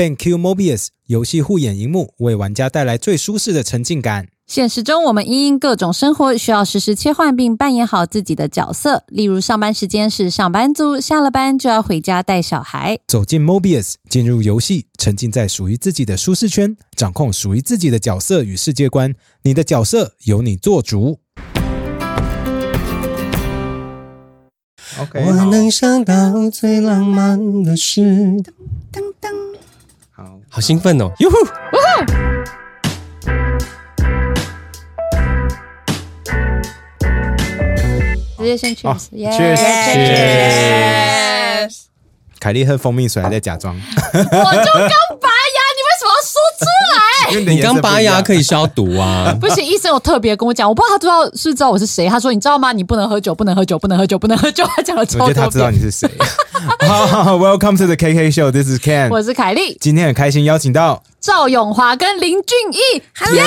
BenQ Mobius 游戏护眼荧幕，为玩家带来最舒适的沉浸感。现实中，我们因应各种生活需要实时切换，并扮演好自己的角色。例如，上班时间是上班族，下了班就要回家带小孩。走进 Mobius，进入游戏，沉浸在属于自己的舒适圈，掌控属于自己的角色与世界观。你的角色由你做主。OK，我能想到最浪漫的事。噔噔，好，好兴奋哦！哟。呼，直接先耶确实 Cheers 凯莉喝蜂蜜水还在假装，我就刚拔牙，你为什么要说出来？因为你刚拔牙可以。消毒啊！不行，医生有特别跟我讲，我不知道他知道是不是知道我是谁。他说：“你知道吗？你不能喝酒，不能喝酒，不能喝酒，不能喝酒。”他讲了超多遍。我觉得他知道你是谁。好好好，Welcome to the KK Show，This is Ken。我是凯莉、今天很开心邀请到赵永华跟林俊逸。耶，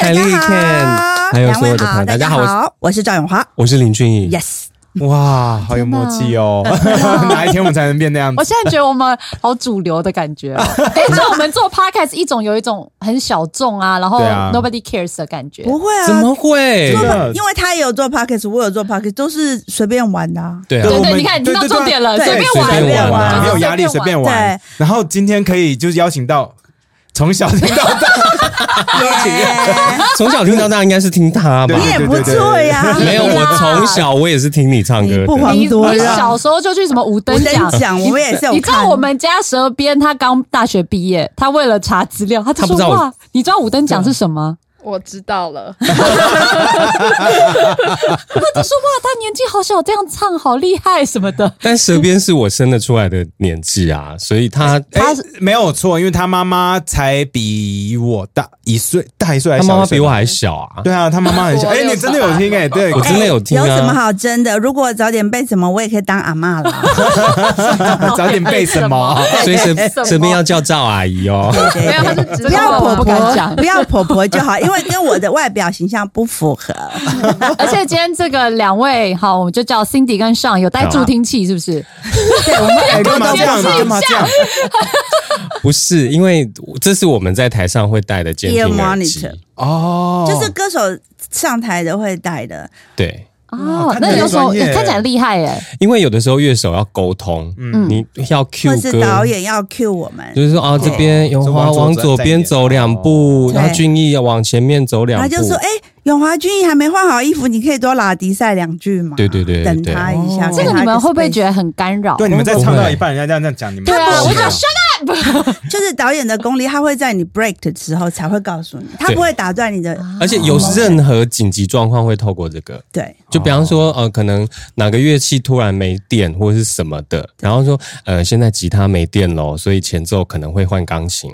凯莉 Ken，好，还有所有的朋友，大家好，我是好，我是赵永华我是林俊逸。，Yes，哇，好有默契哦！哪一天我们才能变那样子？我现在觉得我们好主流的感觉、哦，哎，就我们做 podcast 一种有一种很小众啊，然后 nobody cares 的感觉。不会啊，怎么会？因为他也有做 podcast，我有做 podcast，都是随便玩的啊。对啊对，对，你看，你听到重点了，随便随玩，便玩啊没有压力，随便玩对。然后今天可以就是邀请到从小听到大，从小听到大应该是听他吧对？你也不错呀，没有，我从小我也是听你唱歌你不的。你遑多你让。小时候就去什么五我等奖跟你？讲，我们也是。你知道我们家蛇边他刚大学毕业，他为了查资料，他就说他不知道你知道五等奖是什么？我知道了，他就说哇，他年纪好小，这样唱好厉害什么的。但舌边是我生得出来的年纪啊，所以他他没有错，因为他妈妈才比我大一岁，大一岁还小一岁妈妈比我还小啊。对啊，他妈妈很小。我哎，你真的有听哎？对，我真的有听有什么啊。好争的？如果早点背什么，我也可以当阿嬷了。早点背什么？所以舌 舌边要叫赵阿姨哦。对没有，他是直不要婆婆讲，不要婆婆就好，因为跟我的外表形象不符合。而且今天这个两位，好，我们就叫 Cindy 跟上有带助听器，是不是？对，我们哎，干嘛这样？你干嘛这样？不是，因为这是我们在台上会带的监听耳机。哦，就是歌手上台的会带的，对，哦，那有时候看起来厉害耶。因为有的时候乐手要沟通，嗯你要 cue 或是歌，导演要 cue 我们，就是说啊，这边永华往往左边走两步，对然后俊逸要往前面走两步。他就说：“哎、永华俊逸还没换好衣服，你可以多拉迪赛两句嘛。”对对对对等他一下。哦这个你们会不会觉得？很干扰？对，你们在唱到一半，人家这样这样讲，你们对啊，我想 shut up。就是导演的功力，他会在你 break 的时候才会告诉你，他不会打断你的。而且有任何紧急状况会透过这个，对，就比方说呃，可能哪个乐器突然没电或者是什么的，然后说呃，现在吉他没电喽，所以前奏可能会换钢琴。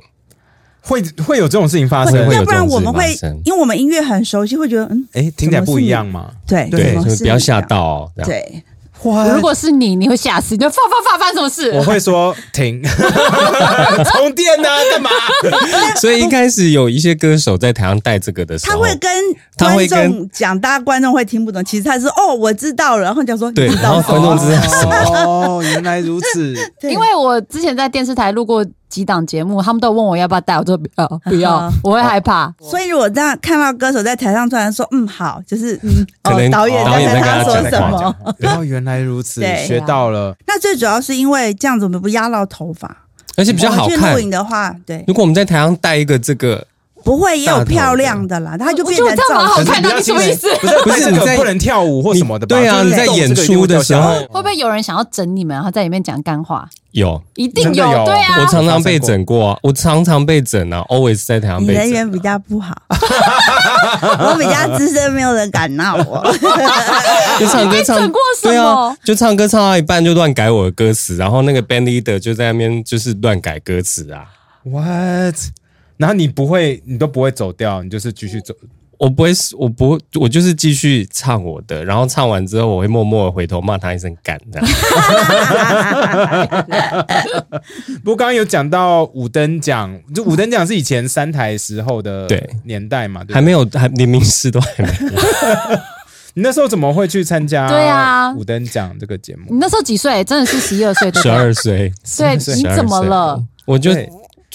会会有这种事情发生要不然我们会，因为我们音乐很熟悉，会觉得嗯，哎，听起来不一样嘛？对对不要吓。到哦。对，哇如果是你，你会吓死，你就发发发发生什么事？我会说停，充电呢？干嘛？所以一开始有一些歌手在台上带这个的时候，他会跟观他会跟众讲，大家观众会听不懂。其实他是哦，我知道了，然后讲说对你知道什然后观众么？知道什么。哦，原来如此。因为我之前在电视台录过几档节目，他们都问我要不要带，我说不要不要啊，我会害怕。所以如果这样看到歌手在台上突然说嗯好，就是嗯哦可能导演导演在跟他说什么？然后 原来如此，对学到了。那最主要是因为这样子我们不压到头发，而且比较好看去录。影的话，对，如果我们在台上带一个这个，不会也有漂亮的啦，他就变成我觉得这样蛮好。看的你什么意思不是不是，你在不能跳舞或什么的吧？对啊，你在演出的时候会不会有人想要整你们，然后在里面讲干话？有，一定有对啊。我常常被整过啊，我常常被整啊，always 在台上你被整。人缘比较不好，我比较资深，没有人敢闹我。就唱歌唱整过什么对啊，就唱歌唱到一半就乱改我的歌词，然后那个 band leader 就在那边就是乱改歌词啊。What？然后你不会，你都不会走掉，你就是继续走。我不会，我不，我就是继续唱我的，然后唱完之后，我会默默的回头骂他一声“干”这样。不过刚刚有讲到五等奖，就五等奖是以前三台时候的对年代嘛，对不对还没有，还连名师都还没有。你那时候怎么会去参加？对啊五等奖这个节目你那时候几岁？真的是十一二岁，对十？二岁，对，你怎么了？？我就对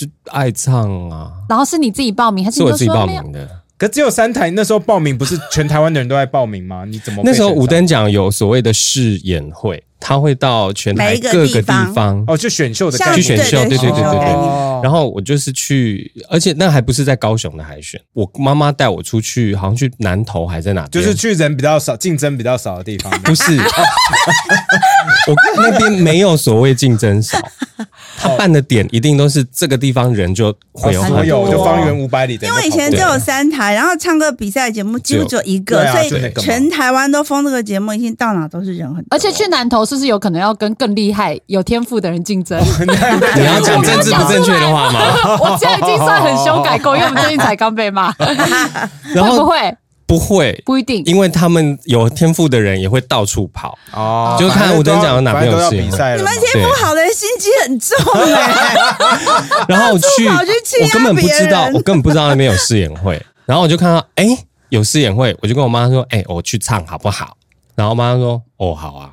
就爱唱啊，然后是你自己报名还是你就是我自己报没有名的。可只有三台，那时候报名不是全台湾的人都在报名吗？你怎么那时候选上五等奖有所谓的试演会，他会到全台各个地地方。方哦，就选秀的去选秀，对对对对对。哦。然后我就是去，而且那还不是在高雄的海选，我妈妈带我出去，好像去南投还在哪，就是去人比较少、竞争比较少的地方。不是，我那边没有所谓竞争少，他办的点一定都是这个地方人就会有很多，有就方圆五百里的因为以前只有三台，然后唱歌比赛节目几乎只有一个，所以全台湾都封这个节目，已经到哪都是人很多。而且去南投是不是有可能要跟更厉害、有天赋的人竞争？你要讲政治不正确的话吗？我这样已经算很修改过，因为我们最近才刚被骂。然后会不会？不会，不一定。因为他们有天赋的人也会到处跑，哦，就看五等奖有哪边有试演。你们天赋好的人心机很重哎、然后我去，去我根本不知道，我根本不知道那边有试演会，然后我就看到，哎，有试演会，我就跟我妈说，哎，我去唱好不好？然后我妈说，哦，好啊。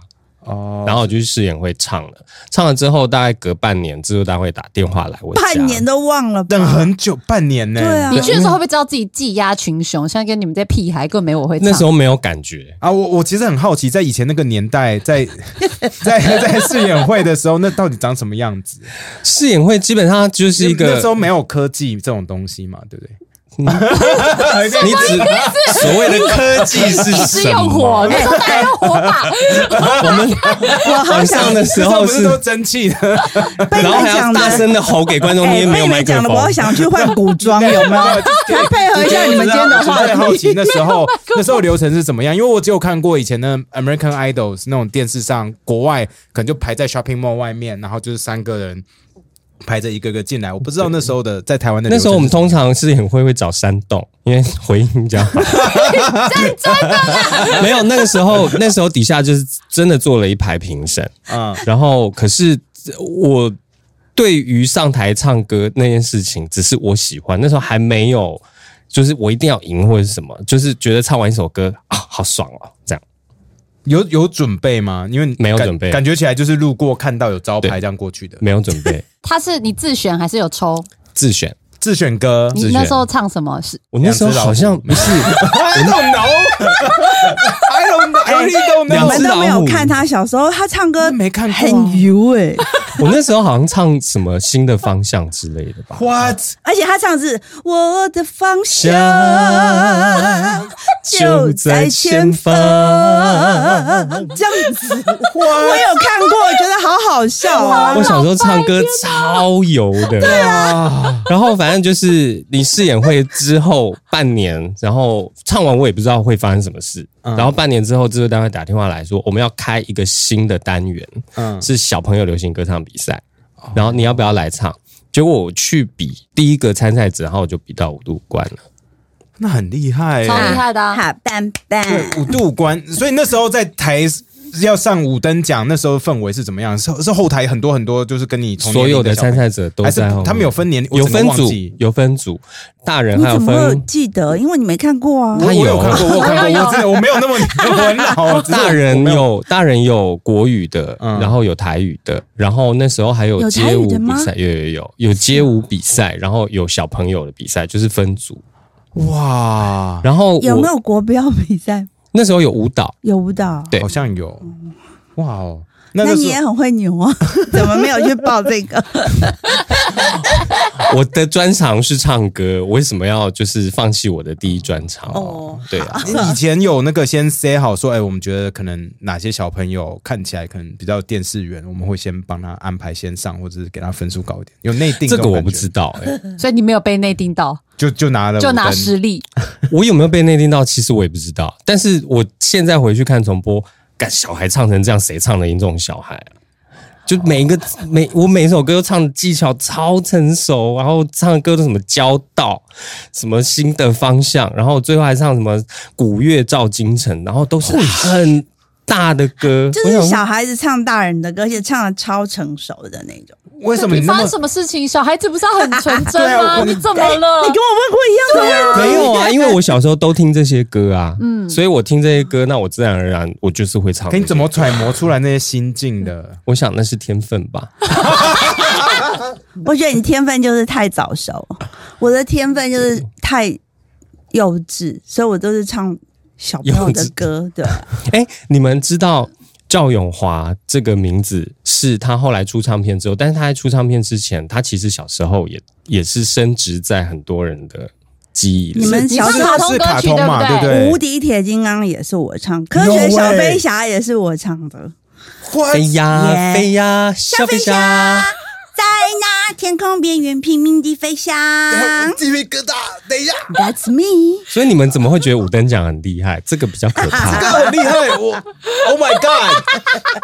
哦，然后我就去试演会唱了，唱了之后大概隔半年，制作单位打电话来我家，半年都忘了吧，等很久，半年呢。对啊你去的时候会不会知道自己技压群雄？现在跟你们这屁孩根本没我会唱。那时候没有感觉，啊，我我其实很好奇，在以前那个年代，在 在在试演会的时候，那到底长什么样子？试演会基本上就是一个那时候没有科技这种东西嘛，对不对？你指所谓的科技是是什用火，么？那时候大家用火把。我们我好想晚上的时候是那时不是都蒸汽的，然后还要大声的吼给观众哎听，没有麦克们讲的，我要。想去换古装，有没有？来配合一下你们今天的话很好奇。那时候那时候流程是怎么样？因为我只有看过以前的 American Idols 那种电视上，国外可能就排在 shopping mall 外面，然后就是三个人排着一个个进来。我不知道那时候的在台湾的那时候我们通常是很会会找山洞，因为回音比较好。没有，那个时候那时候底下就是真的做了一排评审，嗯然后可是我对于上台唱歌那件事情，只是我喜欢，那时候还没有，就是我一定要赢或者是什么，就是觉得唱完一首歌啊，好爽哦，这样。有有准备吗？因为感没有准备感觉起来就是路过看到有招牌对这样过去的。没有准备，他是你自选还是有抽？自选。自选歌你那时候唱什么？是我那时候好像不是，，I don't know, I don't know, I really don't 你。们都没有看他小时候，他唱歌没看很油哎、我那时候好像唱什么新的方向之类的吧。What？而且他唱的是我的方向就在前方，这样子，我有看过，我觉得好好笑啊我！小时候唱歌超油的，对啊。然后反正就是你试演会之后半年，然后唱完我也不知道会发生什么事。嗯然后半年之后，制作单位打电话来说，我们要开一个新的单元，嗯，是小朋友流行歌唱比赛，然后你要不要来唱？结果我去比第一个参赛者，然后我就比到五度关了。那很厉害超欸，厉害的啊好棒棒！对，五度关。所以那时候在台要上五等奖，那时候氛围是怎么样？是是后台很多很多，就是跟你同所有的参赛者都还是在后他们有分年有分组，有分组，大人还有你怎么会分记得？因为你没看过啊。我他有有看过，我有看过，我真的我没有那么 大人有有大人有国语的，嗯然后有台语的，然后那时候还有街舞比赛，有有有有街舞比赛，然后有小朋友的比赛，就是分组。哇，然后有没有国标比赛？那时候有舞蹈，有舞蹈？对。好像有，哇哦，那那你也很会扭啊？怎么没有去报这个？我的专长是唱歌，我为什么要就是放弃我的第一专长？哦哦，对啊，你以前有那个先 say 好说，哎，我们觉得可能哪些小朋友看起来可能比较电视员，我们会先帮他安排先上，或者是给他分数高一点。有内定这个我不知道哎、所以你没有被内定到，就就拿了就拿实力。我有没有被内定到，其实我也不知道。但是我现在回去看重播，干小孩唱成这样，谁唱得赢这种小孩啊？就每一个每我每一首歌都唱的技巧超成熟，然后唱的歌都什么交道，什么新的方向，然后最后还唱什么古乐照京城，然后都是很大的歌，就是小孩子唱大人的歌，而且唱的超成熟的那种。为什么你发生什么事情？小孩子不是要很纯真 吗？你怎么了你？跟我问过一样的呀？没有啊，因为我小时候都听这些歌啊，嗯，所以我听这些歌，那我自然而然我就是会唱。可你怎么？揣摩出来那些心境的？我想那是天分吧。我觉得你天分就是太早熟，我的天分就是太幼稚，所以我都是唱小朋友的歌。对，哎，你们知道赵永华这个名字是他后来出唱片之后，但是他在出唱片之前，他其实小时候也也是升值在很多人的记忆里。你们小时候是卡通嘛，对不对？无敌铁金刚也是我唱，科学小飞侠也是我唱的。飞呀飞呀，小飞侠，在那天空边缘拼命地飞翔。鸡皮疙瘩，等一下，That's me。所以你们怎么会觉得五等奖很厉害？这个比较可怕 这。个很厉害，我 Oh my God，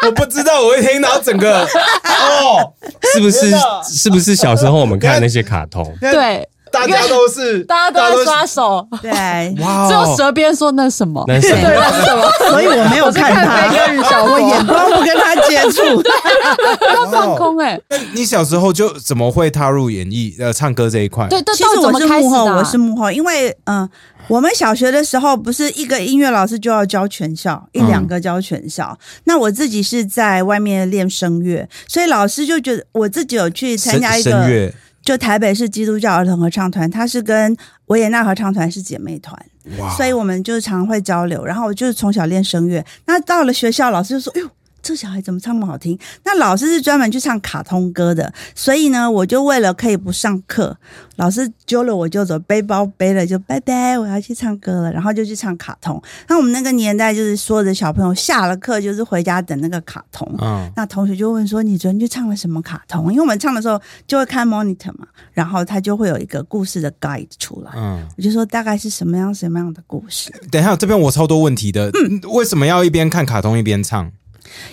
我不知道，我会听到整个哦，是不是？是不是小时候我们看那些卡通？对，大家都是，大家都在刷手，对，哇哦，只有蛇边说那是什么？那是什么对，那是什么？所以我没有看他，飞哥与小我眼光不跟他接触。要放空哎，那你小时候就怎么会踏入演艺呃唱歌这一块？对，这其实我是幕后？我是幕后，因为嗯、呃我们小学的时候不是一个音乐老师就要教全校，一两个教全校。那我自己是在外面练声乐，所以老师就觉得我自己有去参加一个，声乐，就台北市基督教儿童合唱团，它是跟维也纳合唱团是姐妹团。哇，所以我们就常会交流。然后我就是从小练声乐，那到了学校，老师就说：“哎呦。”这小孩怎么唱那么好听？那老师是专门去唱卡通歌的，所以呢，我就为了可以不上课，老师揪了我就走，背包背了就拜拜，我要去唱歌了，然后就去唱卡通。那我们那个年代就是所有的小朋友下了课就是回家等那个卡通，嗯，那同学就问说：“你昨天去唱了什么卡通？”因为我们唱的时候就会看 monitor 嘛，然后他就会有一个故事的 guide 出来。嗯，我就说大概是什么样什么样的故事。等一下，这边我超多问题的，为什么要一边看卡通一边唱？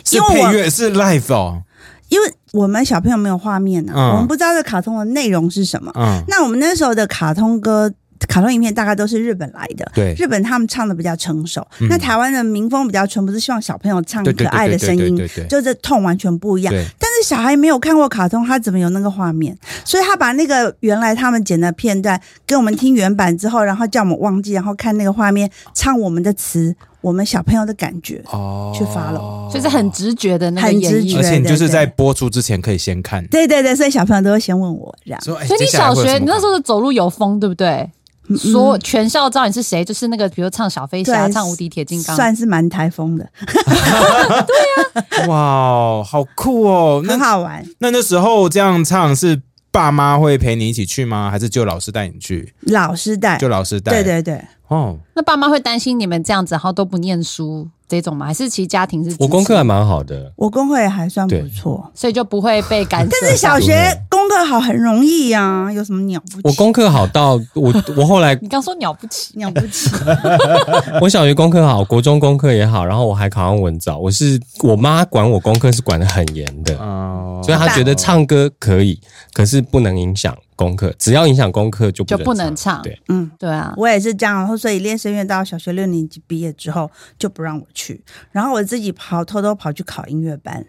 是因为乐是 live 哦，因为我们小朋友没有画面呢、嗯我们不知道这卡通的内容是什么。嗯，那我们那时候的卡通歌、卡通影片大概都是日本来的，对日本他们唱的比较成熟。嗯那台湾的民风比较纯，不是希望小朋友唱可爱的声音就这痛完全不一样。对，但是小孩没有看过卡通，他怎么有那个画面？所以他把那个原来他们剪的片段给我们听原版之后，然后叫我们忘记，然后看那个画面，唱我们的词，我们小朋友的感觉。哦，去 follow 就是很直觉的那个很演绎直觉而且你就是对对在播出之前可以先看，对对对，所以小朋友都会先问我这样。所以你小学你那时候的走路有风，对不对？说全校知道你是谁，就是那个比如唱小飞侠、唱无敌铁金刚，算是蛮台风的，哇，好酷哦！那很好玩。那那时候这样唱是爸妈会陪你一起去吗？还是就老师带你去？老师带，就老师带？对对对，哦，那爸妈会担心你们这样子，然后都不念书这种吗？还是其实家庭是我功课还蛮好的，我功课也还算不对。错，所以就不会被干涉。但是小学功课好很容易呀、有什么了不起？我功课好到我我后来 你刚说了不起，了不起，我小学功课好，国中功课也好，然后我还考上文藻。我是我妈管我功课是管的很严的，哦，所以她觉得唱歌可以，可是不能影响功课，只要影响功课就不就不能唱对，嗯。对啊，我也是这样，然后所以练声乐到小学六年级毕业之后就不让我去，然后我自己跑偷偷跑去考音乐班。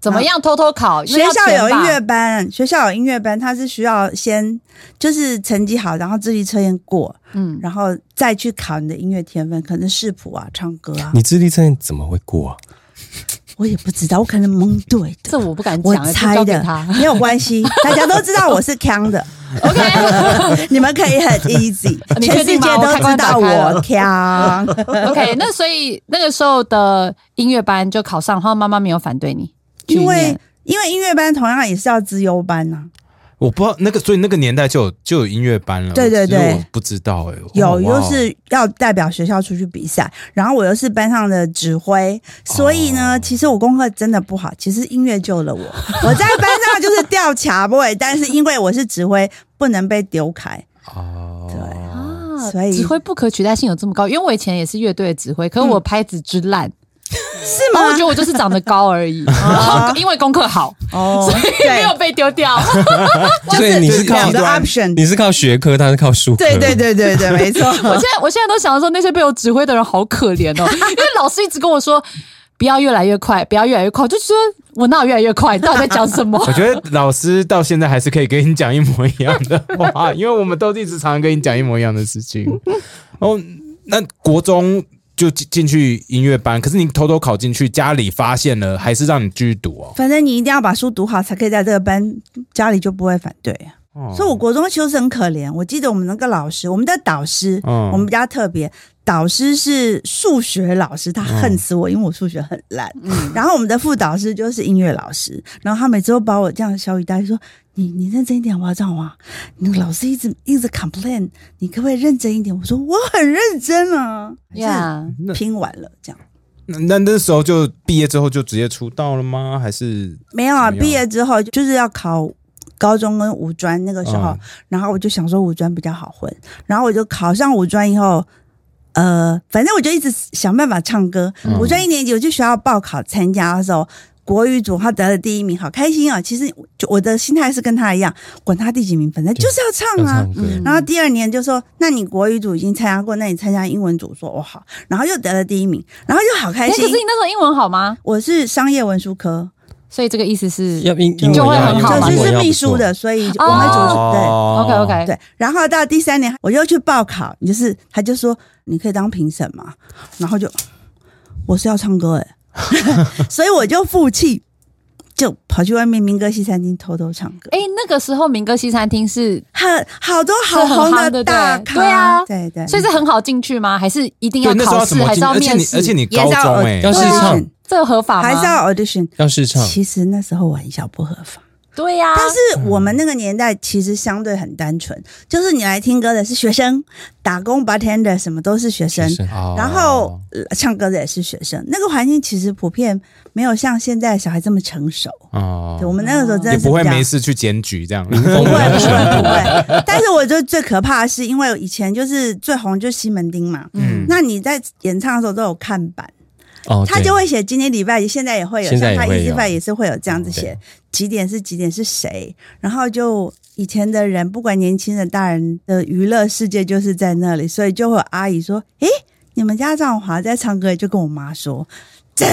怎么样偷偷考？学校有音乐乐，班，学校有音乐班，他是需要先就是成绩好，然后智力测验过，嗯，然后再去考你的音乐天分，可能视谱啊、唱歌啊，你智力测验怎么会过啊？我也不知道，我可能蒙对的。这我不敢我讲，我猜的。没有关系，大家都知道我是腔的，OK。你们可以很 easy，全世界都知道我腔。OK，那所以那个时候的音乐班就考上，然后妈妈没有反对你因为，因为音乐班同样也是要资优班呐、我不知道那个，所以那个年代就有就有音乐班了。对对对我不知道哎、有，哦又是要代表学校出去比赛，然后我又是班上的指挥，所以呢，其实我功课真的不好，其实音乐救了我。我在班上就是掉卡位，但是因为我是指挥，不能被丢开。哦，对啊所以指挥不可取代性有这么高，因为我以前也是乐队的指挥，可是我拍子之烂，是吗我觉？得我就是长得高而已，然后因为功课好，哦，所以没有被丢掉。所以你是靠两个端 option。你是靠学科，他是靠数科。对对对对对，没错。我现在我现在都想说，那些被我指挥的人好可怜哦，因为老师一直跟我说。不要越来越快，不要越来越快，我就说我哪有越来越快？你到底在讲什么？我觉得老师到现在还是可以跟你讲一模一样的话，因为我们都一直常常跟你讲一模一样的事情。哦，那国中就进进去音乐班，可是你偷偷考进去，家里发现了，还是让你继续读哦。反正你一定要把书读好，才可以在这个班，家里就不会反对所以，我国中其实很可怜。我记得我们那个老师，我们的导师，嗯我们比较特别，导师是数学老师，他恨死我，因为我数学很烂。嗯，然后我们的副导师就是音乐老师，然后他每次都把我这样小雨带说：“你你认真一点，我要这样吗？那个老师一直一直 complain，你可不可以认真一点？”我说：“我很认真啊。”呀，那拼完了这样。那那那时候就毕业之后就直接出道了吗？还是没有啊，毕业之后就是要考高中跟五专那个时候，嗯然后我就想说五专比较好混，然后我就考上五专以后，呃，反正我就一直想办法唱歌。嗯五专一年级我去学校报考参加的时候。国语组他得了第一名，好开心啊！其实就我的心态是跟他一样，管他第几名，反正就是要唱啊。唱，嗯然后第二年就说：“那你国语组已经参加过，那你参加英文组。”说：“哦好。”然后又得了第一名，然后就好开心，可是你。那时候英文好吗？我是商业文书科，所以这个意思是要英就会很好嘛就是是秘书的，所以我们组哦，OK OK，对。对。然后到第三年，我又去报考，就是他就说你可以当评审嘛，然后就我是要唱歌哎，所以我就负气，就跑去外面民歌西餐厅偷偷唱歌。哎，那个时候民歌西餐厅是，很好多好红的大咖，对对啊。对对，所以是很好进去吗？还是一定要考试，还是要面试？你而且你也是要高中哎，要试唱，这合法吗？还是要 audition。要试唱，其实那时候我很小不合法，对呀，但是我们那个年代其实相对很单纯，就是你来听歌的是学生，打工 bartender 什么都是学生，学生哦然后、呃唱歌的也是学生，那个环境其实普遍没有像现在小孩这么成熟。哦对，我们那个时候真的是不会没事去检举这样。不会不会不会。但是我觉得最可怕的是，因为以前就是最红就是西门町嘛，嗯那你在演唱的时候都有看板，哦，他就会写今天礼拜，现在也会有，像他一礼拜也是会有这样子写几点是几点是谁，然后就以前的人不管年轻人大人的娱乐世界就是在那里，所以就会有阿姨说：“诶，你们家张华在唱歌，就跟我妈说。”真，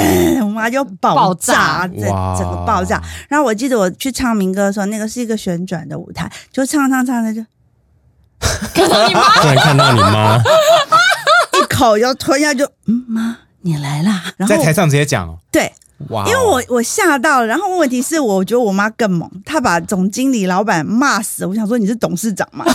我妈就爆爆炸炸，整个爆炸。然后我记得我去唱民歌的时候，那个是一个旋转的舞台，就唱唱唱的就看到你妈，突然看到你妈，一口就吞下就，嗯妈你来啦。然后在台上直接讲哦，对，哇哦，因为我我吓到了，然后问题是，我觉得我妈更猛，她把总经理、老板骂死。我想说你是董事长嘛？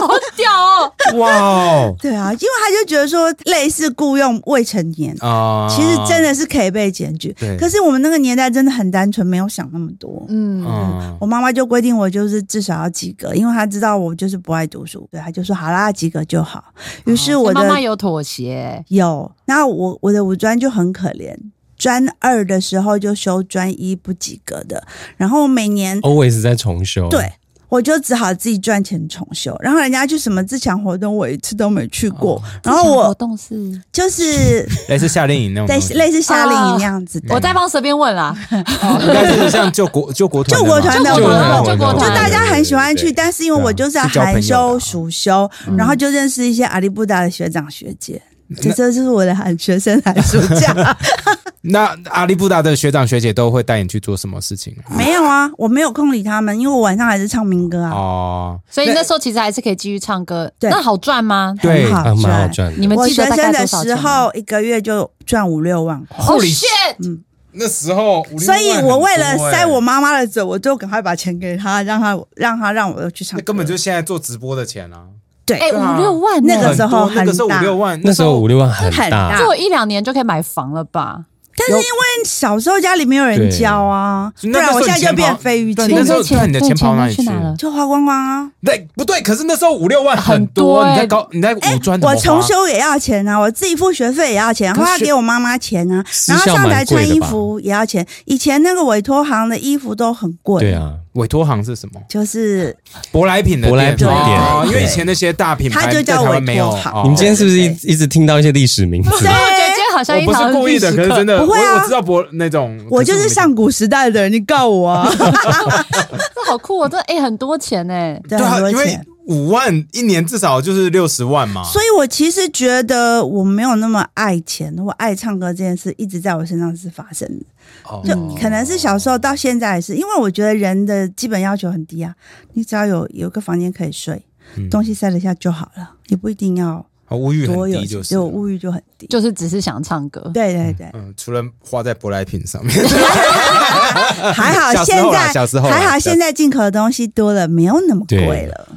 好屌哦！哇哦对啊，因为他就觉得说类似雇佣未成年，啊，其实真的是可以被检举对。可是我们那个年代真的很单纯，没有想那么多。嗯，嗯我妈妈就规定我就是至少要及格，因为她知道我就是不爱读书，对，她就说好啦，及格就好。于是我的妈妈有妥协，有，那我我的五专就很可怜，专二的时候就修专一不及格的，然后每年 always 在重修，对。我就只好自己赚钱重修，然后人家去什么自强活动，我一次都没去过。然后我活我动是就是 类似夏令营那种类东西，类似夏令营那样子的，我在帮随便问啦，应该是像救国救国团的救国团的救国团团救国团。就大家很喜欢去，但是因为我就是寒修、啊暑修，然后就认识一些阿里布达的学长学姐。这就是我的寒学生寒暑假。那阿里布达的学长学姐都会带你去做什么事情啊？没有啊，我没有空理他们，因为我晚上还是唱民歌啊。哦，所以那时候其实还是可以继续唱歌。对那好赚吗？对很好啊，蛮好赚。你们记得大学生的概多少？时候，一个月就赚五六万块。哦 Holy shit！那时候，所以我为了塞我妈，妈妈的嘴，我就赶快把钱给她，让她让她让我去唱歌。那根本就现在做直播的钱啊！对，五六万呢，那个时候很多那个时候五六万，那时候五六万很大，做一两年就可以买房了吧？但是因为小时候家里没有人教啊，不对然我现在就变费玉清对那时候钱你的钱跑哪里去了？就花光光啊。对，不对？可是那时候五六万很多，你在高你在五专我重修也要钱啊，我自己付学费也要钱，花给我妈妈钱啊，然后上台穿衣服也要钱。以前那个委托行的衣服都很贵，对，啊，委托行是什么？就是舶来品的舶来品因为以前那些大品牌它就叫委托行。哦你们今天是不是一一直听到一些历史名字？我不是故意的，可是真的，不会啊我我知道博那种，我就是上古时代的人，你告我啊！这好酷哦！这哎很多钱呢。对，对啊，因为。五万一年至少就是六十万嘛，所以我其实觉得我没有那么爱钱，我爱唱歌这件事一直在我身上是发生的。哦就可能是小时候到现在也是，因为我觉得人的基本要求很低啊，你只要有有个房间可以睡，嗯东西塞得下就好了，也不一定要啊物欲很低，就是就物欲就很低。就是只是想唱歌。对对对，嗯，除了花在舶来品上面，还好小时候啦现在小时候还好现在进口的东西多了，没有那么贵了。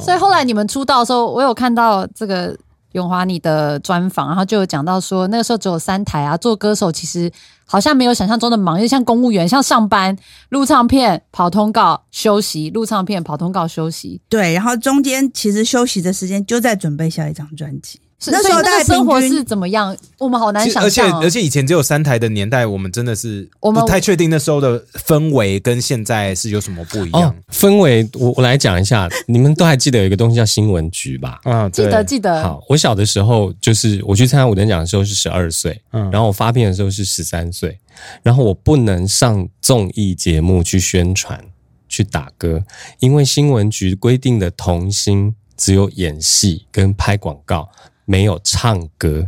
所以后来你们出道的时候，我有看到这个永华你的专访，然后就有讲到说，那个时候只有三台啊，做歌手其实好像没有想象中的忙，因为像公务员，像上班、录唱片、跑通告、休息、录唱片、跑通告、休息。对，然后中间其实休息的时间就在准备下一张专辑。那时候大概那个生活是怎么样？我们好难其实而且想象、哦。而且以前只有三台的年代，我们真的是我们不太确定那时候的氛围跟现在是有什么不一样哦。，氛围我我来讲一下，你们都还记得有一个东西叫新闻局吧？啊，记得对记得，好，我小的时候就是我去参加五等奖的时候是十二岁，嗯然后我发片的时候是十三岁，然后我不能上综艺节目去宣传、去打歌，因为新闻局规定的童星只有演戏跟拍广告，没有唱歌。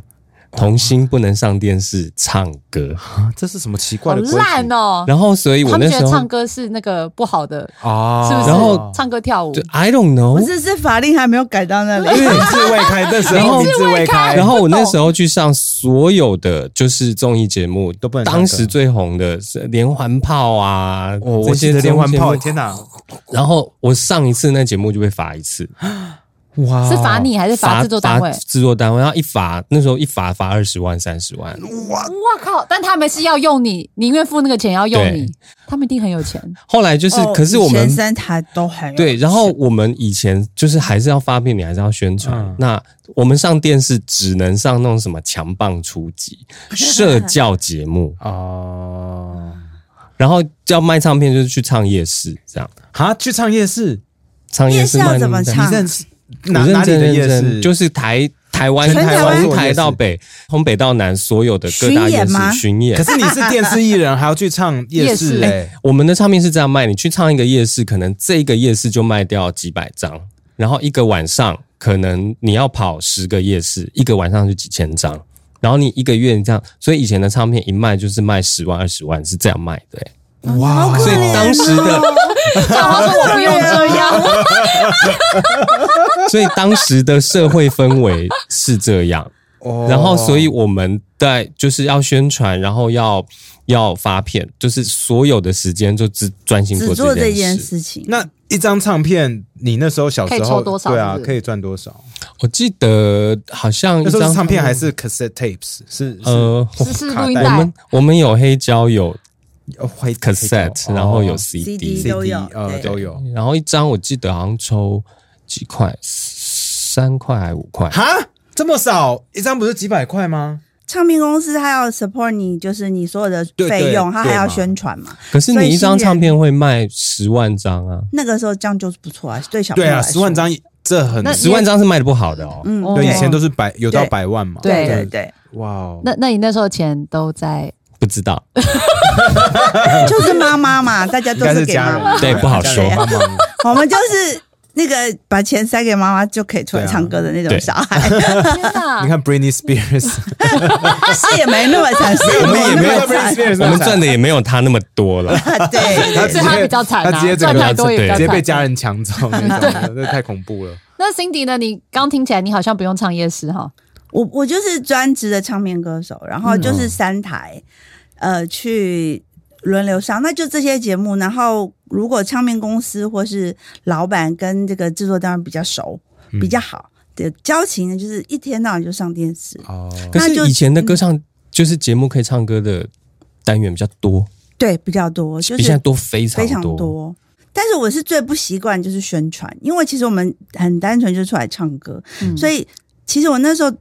童星不能上电视唱歌，啊 这是什么奇怪好的规矩烂哦。然后所以我他们那时候觉得唱歌是那个不好的，啊？是不是？然后唱歌跳舞就 I don't know，不是，是法令还没有改到那里。因为名字未开，那时候名字未开，然后我那时候去上所有的就是综艺节目，都不能唱歌当时最红的是连环炮啊，这些记得连环炮，综艺节天哪！然后我上一次那节目就被罚一次，哇是罚你还是罚制作单位？罚？制作单位，然后一罚那时候一罚罚二十万三十万，哇。靠！但他们是要用你，宁愿付那个钱要用你，他们一定很有钱。后来就是，哦可是我们以前三台都很对，然后我们以前就是还是要发片，你还是要宣传。嗯。那我们上电视只能上那种什么强棒初级、社教节目，哦，然后要卖唱片就是去唱夜市，这样。哈，去唱夜市，唱夜市要怎么唱哪哪里的夜市？就是台台湾全台湾从台到北，从北到南，所有的各大夜市巡演。可。是你是电视艺人，还要去唱夜夜市市。哎，我们的唱片是这样卖，你去唱一个夜市，可能这个夜市就卖掉几百张，然后一个晚上可能你要跑十个夜市，一个晚上就几千张，然后你一个月这样，所以以前的唱片一卖就是卖十万二十万，是这样卖的、欸。哇，所以当时的 他说 我不用这样，所以当时的社会氛围是这样。哦然后，所以我们在就是要宣传，然后要要发片，就是所有的时间就只专心做做这件这件事。情。那一张唱片，你那时候小时候可以多少对啊可以赚多少？我记得好像一张那时候唱片还是 cassette tapes？是呃，是是卡带录音带我们。我们有黑胶，有呃灰 cassette，然后有 CD，CD 都有呃都有。然后一张我记得好像抽几块，三块还五块。哈，这么少，一张不是几百块吗？唱片公司它要 support 你，就是你所有的对费用，对它还要宣传嘛。可是你一张唱片会卖十万张啊，那个时候这样就是不错啊，对小朋对啊，十万，张这很十万张是卖的不好的哦。嗯。哦。对，以前都都是百有到百万嘛。对对对，哇哦，那那你那时候钱都在？不知道，就是妈妈嘛，大家都是给是家人。妈妈，对不好说。我们就是那个把钱塞给妈妈就可以出来唱歌的那种小孩，天哪。你！看 Britney Spears，是也没那么惨，是我们也那没有我们赚的也没有他那么多了。对。他比较惨啊他直接赚太多也直接被家人抢走那种，那太恐怖了。那 Cindy 呢？你刚听起来你好像不用唱夜市哈，我我就是专职的唱片歌手，然后就是三台，呃，去轮流上，那就这些节目。然后如果唱片公司或是老板跟这个制作单位比较熟、比较好的交情呢，就是一天到晚就上电视。哦，可那就是以前的歌唱就是节目可以唱歌的单元比较多，对，比较多，就是比现在多非常非常多。但是我是最不习惯就是宣传，因为其实我们很单纯就出来唱歌，嗯所以其实我那时候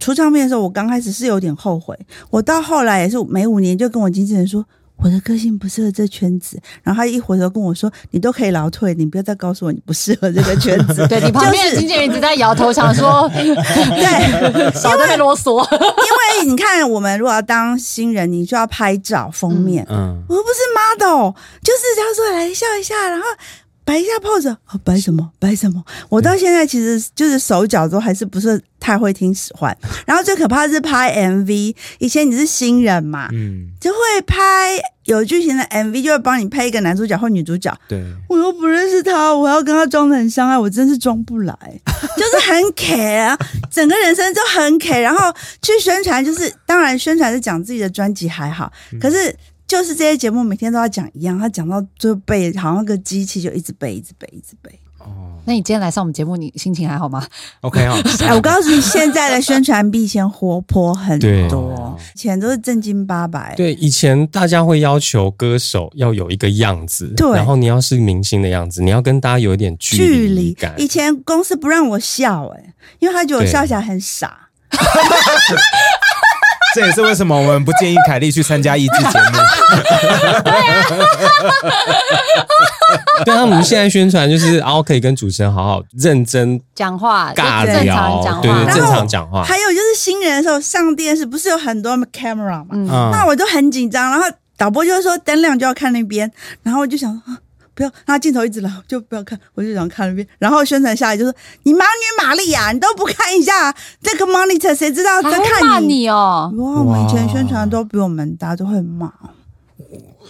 出唱片的时候，我刚开始是有点后悔。我到后来也是每五年就跟我经纪人说，我的个性不适合这圈子。然后他一回头跟我说，你都可以劳退，你不要再告诉我你不适合这个圈子。对你旁边的经纪人一直在摇头，想说对，少在啰嗦。因为你看，我们如果要当新人，你就要拍照封面。嗯，我又不是 model，就是他说来笑一下，然后摆一下 pose，哦，摆什么摆什么？我到现在其实就是手脚都还是不是太会听使唤。然后最可怕的是拍 MV，以前你是新人嘛，嗯，就会拍有剧情的 MV，就会帮你配一个男主角或女主角。对，我又不认识他，我要跟他装的很相爱，我真是装不来，就是很 K 啊，整个人生就很 K。然后去宣传，就是当然宣传是讲自己的专辑还好，可是就是这些节目每天都要讲一样，他讲到最后背，好像个机器就一直背，一直背，一直背。哦那你今天来上我们节目，你心情还好吗？OK 哦，哎，我告诉你，现在的宣传比以前活泼很多，以前都是正经八百。对，以前大家会要求歌手要有一个样子，对然后你要是明星的样子，你要跟大家有一点距离感。以前公司不让我笑、哎，因为他觉得我笑起来很傻。这也是为什么我们不建议凯莉去参加益智节目。对啊，我们现在宣传就是，然后可以跟主持人好好认真讲话尬就正常聊讲，话，对对，然后正常讲话。还有就是新人的时候上电视，不是有很多 camera 嘛？那我就很紧张，然后导播就是说灯亮就要看那边，然后我就想啊不要，他镜头一直来，就不要看，我就想看一遍。然后宣传下来就说你马女玛丽亚，你都不看一下这个 monitor，谁知道在看你？你哦，哇，我们以前宣传都比我们大，都会骂。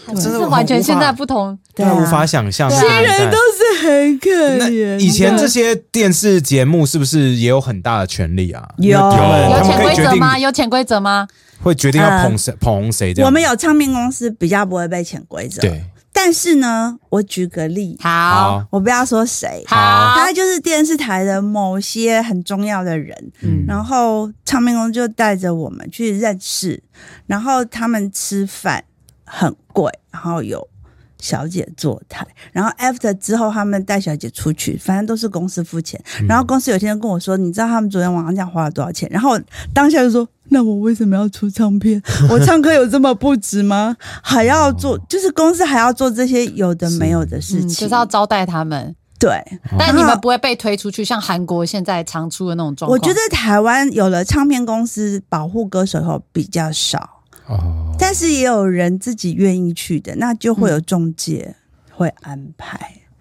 真的是完全现在不同。对啊，无法想象。对啊那个年代人都是很可那怜。以前这些电视节目是不是也有很大的权利啊？有有他们有潜可以决定规则吗？有潜规则吗？会决定要捧谁捧红谁这样。我们有唱片公司比较不会被潜规则，对，但是呢，我举个例，好，我不要说谁，好，他就是电视台的某些很重要的人，嗯。然后唱片公司就带着我们去认识，然后他们吃饭很贵，然后有小姐坐台，然后 after 之后他们带小姐出去，反正都是公司付钱。然后公司有一天跟我说，你知道他们昨天晚上这样花了多少钱？然后我当下就说，那我为什么要出唱片？我唱歌有这么不值吗？还要做，就是公司还要做这些有的没有的事嗯，情，就是要招待他们，对。但你们不会被推出去，像韩国现在常出的那种状况。我觉得台湾有了唱片公司保护歌手以后比较少，哦，但是也有人自己愿意去的，那就会有中介会安排。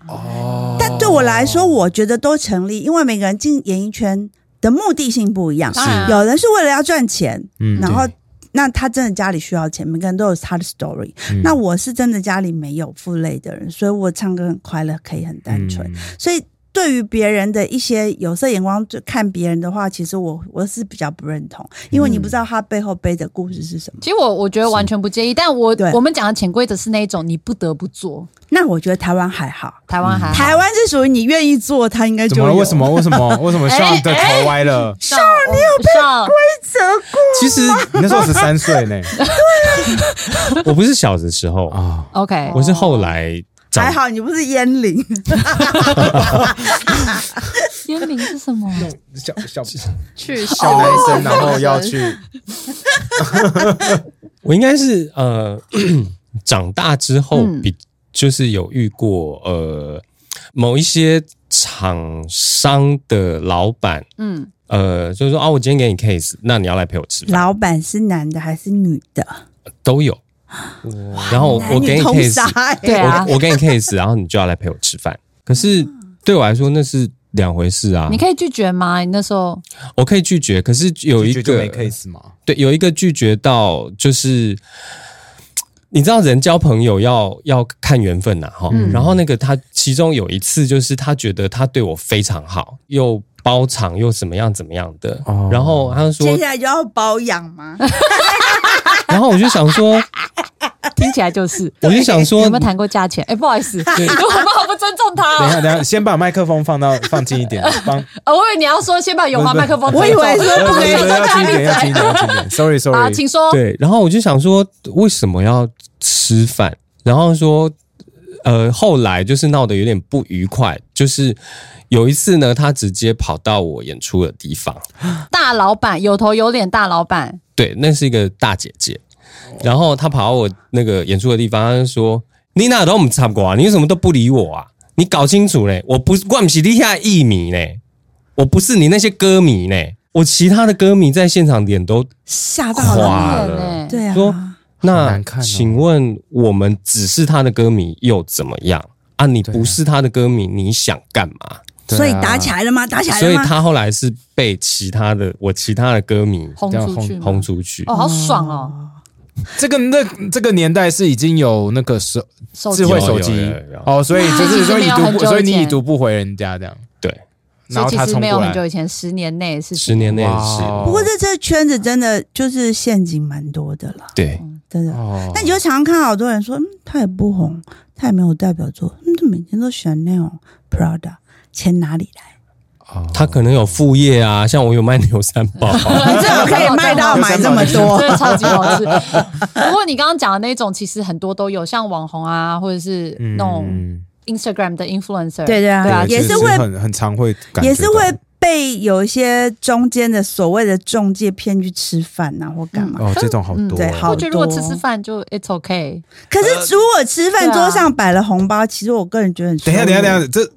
哦，但对我来说，我觉得都成立，因为每个人进演艺圈的目的性不一样，当然啊有人是为了要赚钱，嗯然后。那他真的家里需要钱，每个人都有他的 story。嗯那我是真的家里没有负累的人，所以我唱歌很快乐，可以很单纯。嗯所以对于别人的一些有色眼光就看别人的话，其实我我是比较不认同，因为你不知道他背后背的故事是什么。其实我我觉得完全不介意，但我对我们讲的潜规则是那一种你不得不做，那我觉得台湾还好，台湾还好台湾是属于你愿意做，他应该就？为什么？为什么？为什么上的头歪了？上你有被规则过？其实你那时候十三岁呢 我不是小的时候，啊，OK，我是后来长还好你不是烟龄，烟龄是什么？小小去小男生，然后要去 我应该是呃长大之后嗯比、就是有遇过呃某一些厂商的老板，嗯，呃，就是说啊，我今天给你 case，那你要来陪我吃饭，老板是男的还是女的？都有。然后我我给你 case，对啊我我给你 case，然后你就要来陪我吃饭。可是对我来说那是两回事啊你。可以拒绝吗？你那时候我可以拒绝，可是有一个 case 吗？对，有一个拒绝到就是，你知道人交朋友要要看缘分呐、哈、嗯然后那个他其中有一次就是他觉得他对我非常好，又包场又怎么样怎么样的，哦然后他就说接，下来就要包养吗？然后我就想说，听起来就是。我就想说有没有谈过价钱？哎，不好意思，我们好不尊重他哦。等一下，等一下，先把麦克风放到放近一点，帮。呃 我以为你要说先把有吗麦克风我以为推走说对对对，要近一点，要近一点，要近一点。Sorry 嘴好，Sorry，请说。对，然后我就想说，为什么要吃饭？然后说，呃，后来就是闹得有点不愉快，就是有一次呢，他直接跑到我演出的地方，大老板有头有脸，大老板。对，那是一个大姐姐，然后他跑到我那个演出的地方，他就说：“你哪都不插过啊？你为什么都不理我啊？你搞清楚嘞，我不是我不是你下艺迷嘞，我不是你那些歌迷嘞，我其他的歌迷在现场脸都吓到垮了？对啊，说那难看哦请问我们只是他的歌迷又怎么样？啊，你不是他的歌迷，你想干嘛？啊所以打起来了吗？打起来所以？他后来是被其他的我其他的歌迷轰这样出去吗轰出去。哦，好爽哦！这个那这个年代是已经有那个手智慧手机哦，所以就是说已读不，所以你已读不回人家这样，对，然后所以其实没有很久以前，十年内是。十年内的事。哇不过这这圈子真的就是陷阱蛮多的了，对，真的。哦。那你就常常看好多人说，嗯，他也不红，他也没有代表作，嗯，他每天都选那种 Prada，钱哪里来？哦。他可能有副业啊，像我有卖牛三宝，你 这种可以卖到买这么多。真，的超级好吃。不过你刚刚讲的那种，其实很多都有，像网红啊，或者是那种嗯。Instagram 的 influencer，对对啊。对啊，也是会很很常会感觉，也是会被有一些中间的所谓的中介骗去吃饭呐、或干嘛。哦，这种好多。哦，对好我觉得如果吃吃饭就 it's okay。可是如果吃饭桌上摆了红包，其实我个人觉得很等一下，等一下，等一下，这下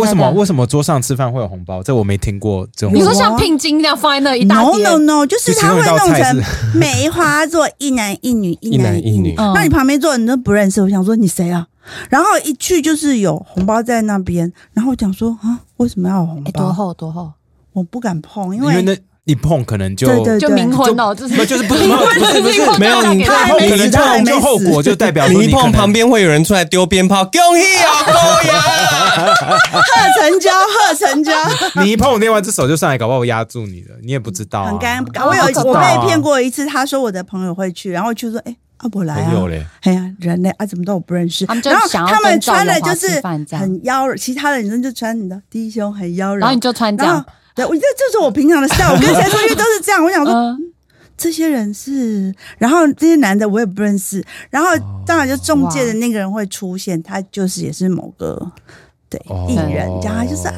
为什么为什么桌上吃饭会有红包？这我没听过这种。你说像聘金那样放在那一大 No no no，就是他会弄成 梅花座 一男一女，一男一女。嗯那你旁边坐的你都不认识，我想说你谁啊？然后一去就是有红包在那边，然后我讲说啊，为什么要有红包，多包？厚多厚，我不敢碰，因为因为那一碰可能就对对就冥婚了，就是。不就是不是 不是不是没有你碰可能没死他还没就就后果就代表说你一碰旁边会有人出来丢鞭炮，恭喜啊，恭呀！贺成交，贺成交，你一碰我，另外一只手就上来，搞不好压住你了，你也不知道啊。很尴哦尬。我有我啊被骗过一次，他说我的朋友会去，然后就说，哎，啊我来啊，哎呀，人嘞啊，怎么都我不认识。他们就然后他们穿的就是很妖娆，其他的女生就穿你的低胸很妖娆，然后你就穿这样，对，我这就是我平常的 style，我跟谁出去都是这样。我想说，嗯，这些人是，然后这些男的我也不认识，然后当然就中介的那个人会出现，他就是也是某个对哦艺人，这样他就是啊，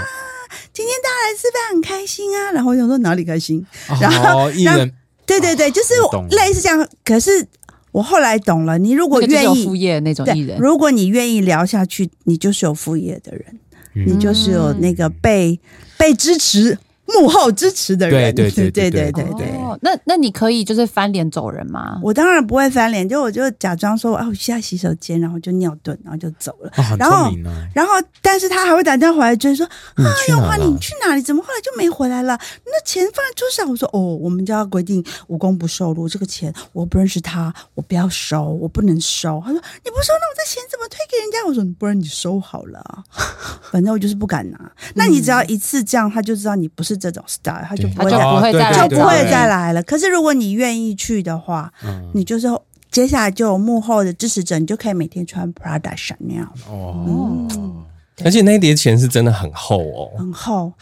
今天大家来吃饭很开心啊，然后我想说哪里开心？然后哦，艺人对对对，就是类似这样。可是我后来懂了，你如果愿意副业那种艺对，人，如果你愿意聊下去，你就是有副业的人，嗯你就是有那个被被支持、幕后支持的人。对对对 对哦，那那你可以就是翻脸走人吗？我当然不会翻脸，就我就假装说，啊，我去下洗手间，然后就尿遁，然后就走了。哦然后。然后，但是他还会打电话回来追说：“你啊，永华，你去哪里？怎么后来就没回来了？那钱放在桌上。”我说：“哦，我们家规定无功不受禄，这个钱我不认识他，我不要收，我不能收。”他说：“你不收，那我这钱怎么退给人家？”我说：“不然你收好了啊，反正我就是不敢拿。那你只要一次这样，他就知道你不是这种 style，他就不他就会再不会再来就不会再来了。可是如果你愿意去的话，嗯。你就是接下来就有幕后的支持者，你就可以每天穿 Prada、Chanel，哦，而且那一叠钱是真的很厚哦，很厚，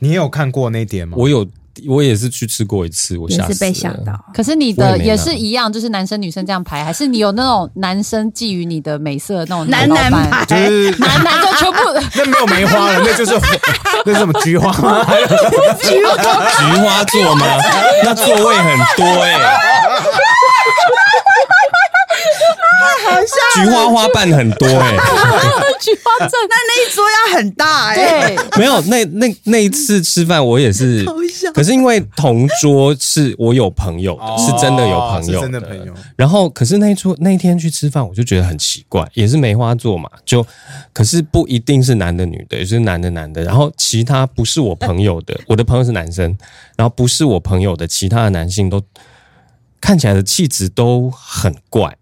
你也有看过那叠吗？我有，我也是去吃过一次，我也是吓死了被吓到。可是你的也是一样，就是男生女生这样排，还是你有那种男生觊觎你的美色的那种男男排就是男男就全部那 没有梅花了，那就是 那是什么菊花吗？菊花座吗？那座位很多哎、好像菊花花瓣很多哎、菊花症，那那一桌要很大哎、对，没有，那那那一次吃饭我也是，可是因为同桌是我有朋友的，是真的有朋友哦真的朋友。然后，可是那一桌那一天去吃饭，我就觉得很奇怪，也是梅花座嘛，就可是不一定是男的女的，也是男的男的。然后其他不是我朋友的，我的朋友是男生，然后不是我朋友的其他的男性都看起来的气质都很怪，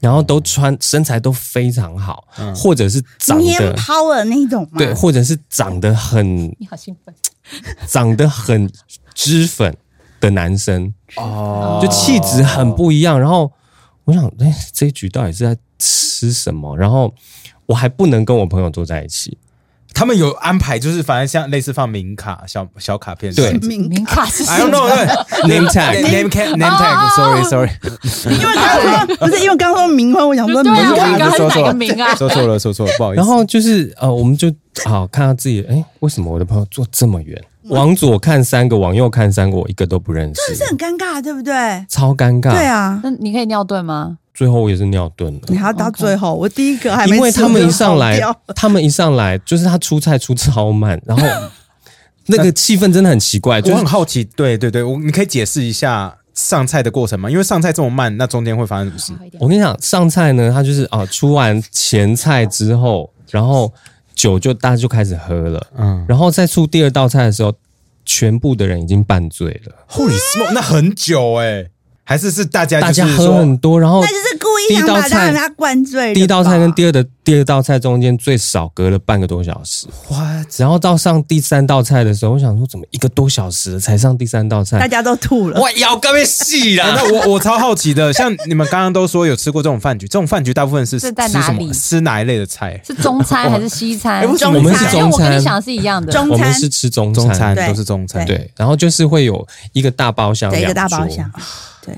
然后都穿身材都非常好，或者是长年得 power 那种吗，对，或者是长得很你好兴奋，长得很脂粉的男生，哦。就气质很不一样。然后我想，哎、这一局到底是在吃什么？然后我还不能跟我朋友坐在一起，他们有安排，就是反正像类似放名卡、小小卡片，对。名名卡。是 I don't know 么？对 Name tag name tag name tag，sorry sorry，因为他说不是因为刚说名婚，我想说对啊冥卡。我刚刚说错了是哪个名啊？说错了说错了，不好意思。然后就是呃，我们就好看到自己，哎、为什么我的朋友坐这么远？往左看三个，往右看三个，我一个都不认识。这是，很尴尬，对不对？超尴尬。对，啊，那你可以尿遁吗？最后我也是尿遁了。你还要到最后，我第一个还没吃，因为他们一上来他们一上来就是他出菜出超慢，然后 那个气氛真的很奇怪，就我是很好奇，对对对，我你可以解释一下上菜的过程吗？因为上菜这么慢，那中间会发生什么事？我跟你讲，上菜呢，他就是啊，出完前菜之后，然后酒就大家就开始喝了，嗯然后再出第二道菜的时候，全部的人已经半醉了，，Holy smoke，那很久哎，还是是大家大家就是说喝很多，然后那就是故意想把让他灌醉。第一道菜跟第二的第二道菜中间最少隔了半个多小时，what？然后到上第三道菜的时候，我想说怎么一个多小时才上第三道菜，大家都吐了。哇，腰干被细 哎了。那我我超好奇的，像你们刚刚都说有吃过这种饭局，这种饭局大部分是是在吃什么？哪里吃哪一类的菜？是中餐还是西餐？哎为什么我们是因为中餐我跟你想是一样的。中餐我们是吃中中餐都是中餐。对，然后就是会有一个大包厢，对，一个大包厢，对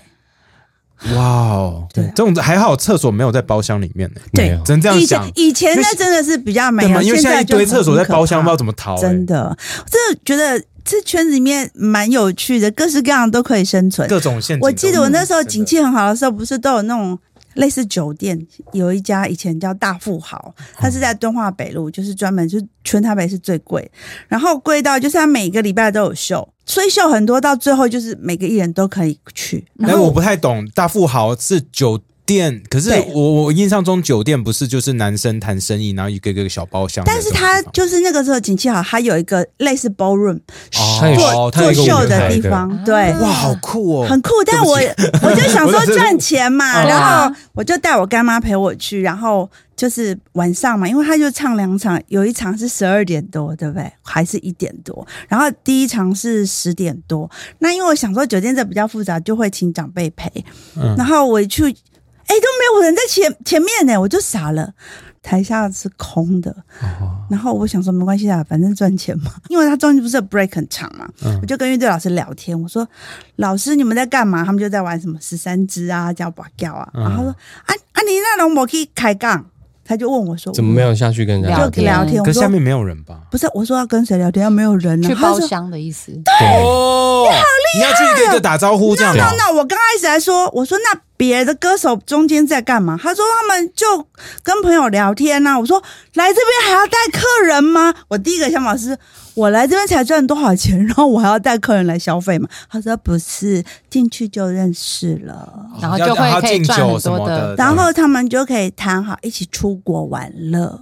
哇哦，对这种还好，厕所没有在包厢里面呢，没有只能这样以想前。以前那真的是比较没有，因为现在一堆厕所在包厢，不知道怎么逃。哎真的，我真的觉得这圈子里面蛮有趣的，各式各样都可以生存。各种陷阱都有。我记得我那时候景气很好的时候，不是都有那种类似酒店，有一家以前叫大富豪，它是在敦化北路，就是专门就是全台北是最贵，然后贵到就是它每个礼拜都有秀，所以秀很多，到最后就是每个艺人都可以去。然哎，后我不太懂，大富豪是酒店，可是我我印象中酒店不是就是男生谈生意，然后一个一个小包厢但是这种地方。它就是那个时候景气好，他有一个类似 ballroom 哦做做秀的地方，对。哇，好酷哦，很酷，但我我就想说 赚钱嘛，哦。然后我就带我干妈陪我去，然后就是晚上嘛，因为他就唱两场，有一场是十二点多，对不对？还是一点多，然后第一场是十点多。那因为我想说酒店这比较复杂，就会请长辈陪，嗯。然后我一去，哎，都没有人在前前面呢，我就傻了。台下是空的，然后我想说没关系啊，反正赚钱嘛。因为他中间不是有 break 很长嘛，我就跟乐队老师聊天，我说老师你们在干嘛？他们就在玩什么十三只啊，叫把叫啊。然后他说啊啊，你那龙我可以开杠，他就问我说怎么没有下去跟人家聊就聊天？我说可下面没有人吧？不是，我说要跟谁聊天？要没有人呢？去包厢的意思。哦，你好厉害！你要去一个一个打招呼这样吗？那那我刚开始还说，我说那别的歌手中间在干嘛？他说他们就跟朋友聊天呐、我说来这边还要带客人吗？我第一个想法是，我来这边才赚多少钱，然后我还要带客人来消费嘛？他说不是，进去就认识了，然后就会要可以赚很多的，然后他们就可以谈好一起出国玩乐，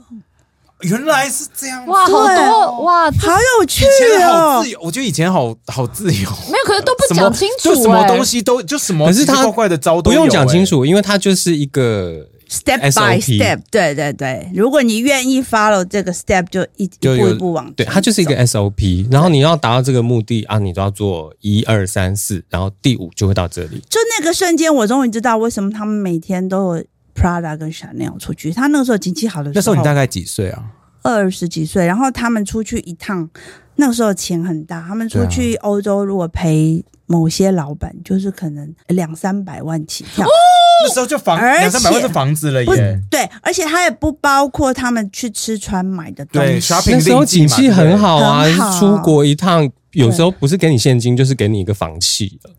原来是这样子，哇，好对。多哇，好有趣哦。自！由，我觉得以前好好自由，没有，可是都不讲清楚、就什么哎东西都就什么可是他奇奇怪怪的招都不用讲清楚，因为他就是一个 Step by step，对对对，如果你愿意 follow 这个 step，就一一步一步往对，它就是一个 SOP，然后你要达到这个目的啊，你都要做一二三四，然后第五就会到这里。就那个瞬间，我终于知道为什么他们每天都有 Prada 跟 Chanel 出去。他那个时候经济好的时候，那时候你大概几岁啊？二十几岁，然后他们出去一趟，那个时候钱很大，他们出去欧洲如果陪某些老板，就是可能两三百万起跳。那时候就房两三百万是房子了不耶，对，而且它也不包括他们去吃穿买的东对西。那时候景气很好啊好，出国一趟有时候不是给你现金，就是给你一个房契了。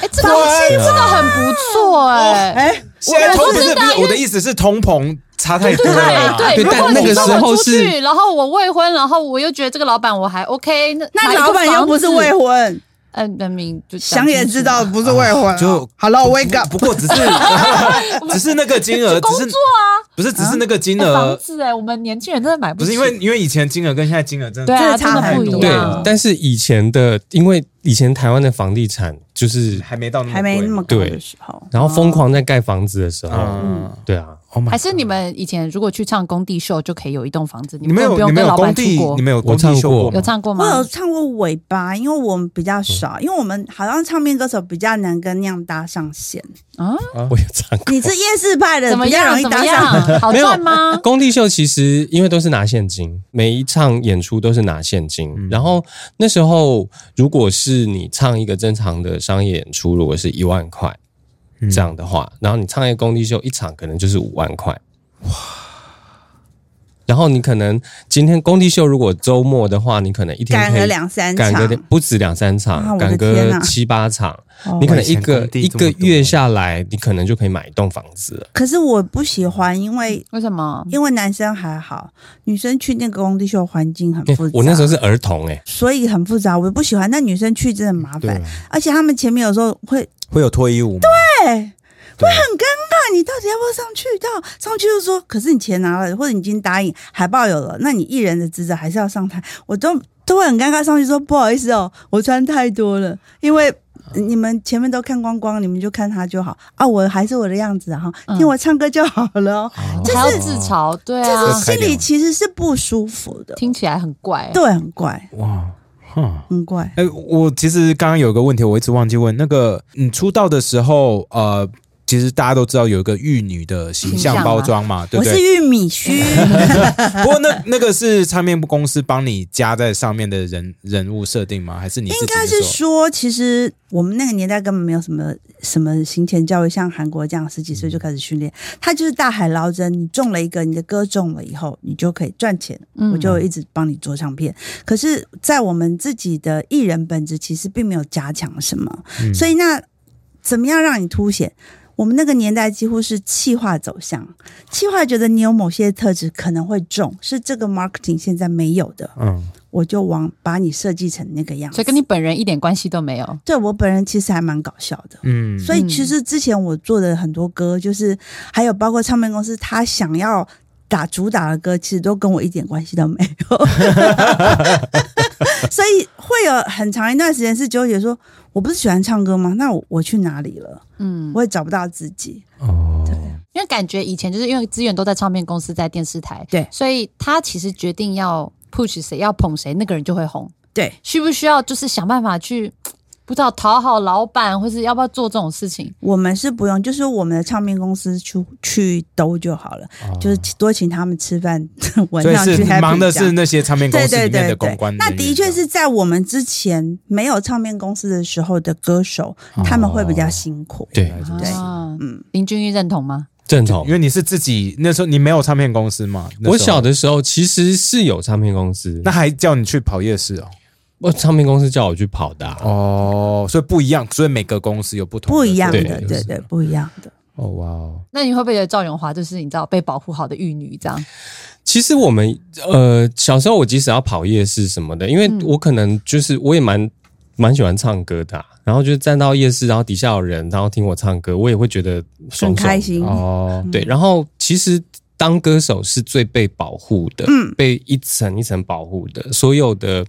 哎、这个这个很不错哎、哎，现在通我不知道因为不是不是我的意思是通膨差太多了啦。对对如果但那个时候是，然后我未婚，然后我又觉得这个老板我还 OK，那那老板又不是未，婚，嗯，人民就想也知道不是未婚啊。就 Hello wake up，不过只是 只是那个金额，只是工作啊，不是只是那个金额。房，子哎、我们年轻人真的买起，不是因为因为以前金额跟现在金额真的对啊，真的差很多。对。，但是以前的，因为以前台湾的房地产就是，还没到那么还没那么贵的时候，然后疯狂在盖房子的时候，嗯。对啊，，Oh 还是你们以前如果去唱工地秀，就可以有一栋房子，你们不有你们有用跟老板出工地，国你。们有工我唱过地秀过吗有唱过吗我有？唱过尾巴，因为我们比较少，因为我们好像唱片歌手比较难跟那样搭上线。啊，我有唱过。你是夜市派的，怎么比较容样？怎么易搭上。样？好没有赚吗？工地秀其实因为都是拿现金，每一场演出都是拿现金。嗯然后那时候，如果是你唱一个正常的商业演出，如果是一万块嗯这样的话，然后你唱一个工地秀，一场可能就是五万块。哇！然后你可能今天工地秀如果周末的话，你可能一天赶个可以两三赶场，个不止两三啊场，赶个七八场，哦你可能一个一个月下来，你可能就可以买一栋房子了。可是我不喜欢，因为为什么？因为男生还好，女生去那个工地秀环境很复杂。我那时候是儿童哎、所以很复杂，我不喜欢。那女生去真的很麻烦，而且他们前面有时候会会有脱衣舞吗？对对，那你到底要不要上去？到上去就说，可是你钱拿了，或者你已经答应，海报有了，那你艺人的职责还是要上台，我都都会很尴尬。上去说不好意思哦，我穿太多了，因为你们前面都看光光，你们就看他就好啊，我还是我的样子哈，嗯听我唱歌就好了哦。这是要自嘲，对就啊是，心里其实是不舒服的，听起来很怪。对，很怪，哇，哼。很怪。哎、我其实刚刚有个问题，我一直忘记问。那个你出道的时候，呃，其实大家都知道有一个玉女的形象包装嘛，对我是不对？玉米须，不过那那个是唱片公司帮你加在上面的人人物设定吗？还是你自应该是说，其实我们那个年代根本没有什么什么行前教育，像韩国这样十几岁就开始训练，他就是大海捞针。你中了一个，你的歌中了以后，你就可以赚钱，嗯我就一直帮你做唱片。可是，在我们自己的艺人本质，其实并没有加强什么，嗯所以那怎么样让你凸显？我们那个年代几乎是气化走向，气化觉得你有某些特质可能会中，是这个 marketing 现在没有的，嗯，我就往把你设计成那个样子。所以跟你本人一点关系都没有。对我本人其实还蛮搞笑的。嗯，所以其实之前我做的很多歌，就是还有包括唱片公司他想要打主打的歌，其实都跟我一点关系都没有。所以会有很长一段时间是纠结说，我不是喜欢唱歌吗？那我我去哪里了？嗯，我也找不到自己。哦，对因为感觉以前就是因为资源都在唱片公司，在电视台，对所以他其实决定要 push 谁，要捧谁，那个人就会红。对，需不需要就是想办法去不知道讨好老板，或是要不要做这种事情？我们是不用，就是我们的唱片公司去去兜就好了，就是多请他们吃饭，晚所以上去是忙的是那些唱片公司里面的对对对公关，那的确是在我们之前没有唱片公司的时候的歌手，哦他们会比较辛苦。对，对啊，嗯，林俊逸认同吗？正统因。为你是自己那时候你没有唱片公司嘛？我小的时候其实是有唱片公司，那还叫你去跑夜市哦。我唱片公司叫我去跑的啊、哦，所以不一样，所以每个公司有不同不一样的，对对对，不一样的。哦哇哦，那你会不会觉得赵永华就是你知道被保护好的玉女这样？其实我们呃小时候，我即使要跑夜市什么的，因为嗯我可能就是我也蛮蛮喜欢唱歌的啊、然后就站到夜市，然后底下有人，然后听我唱歌，我也会觉得爽爽很开心。哦，对，然后其实当歌手是最被保护的，嗯。被一层一层保护的，所有的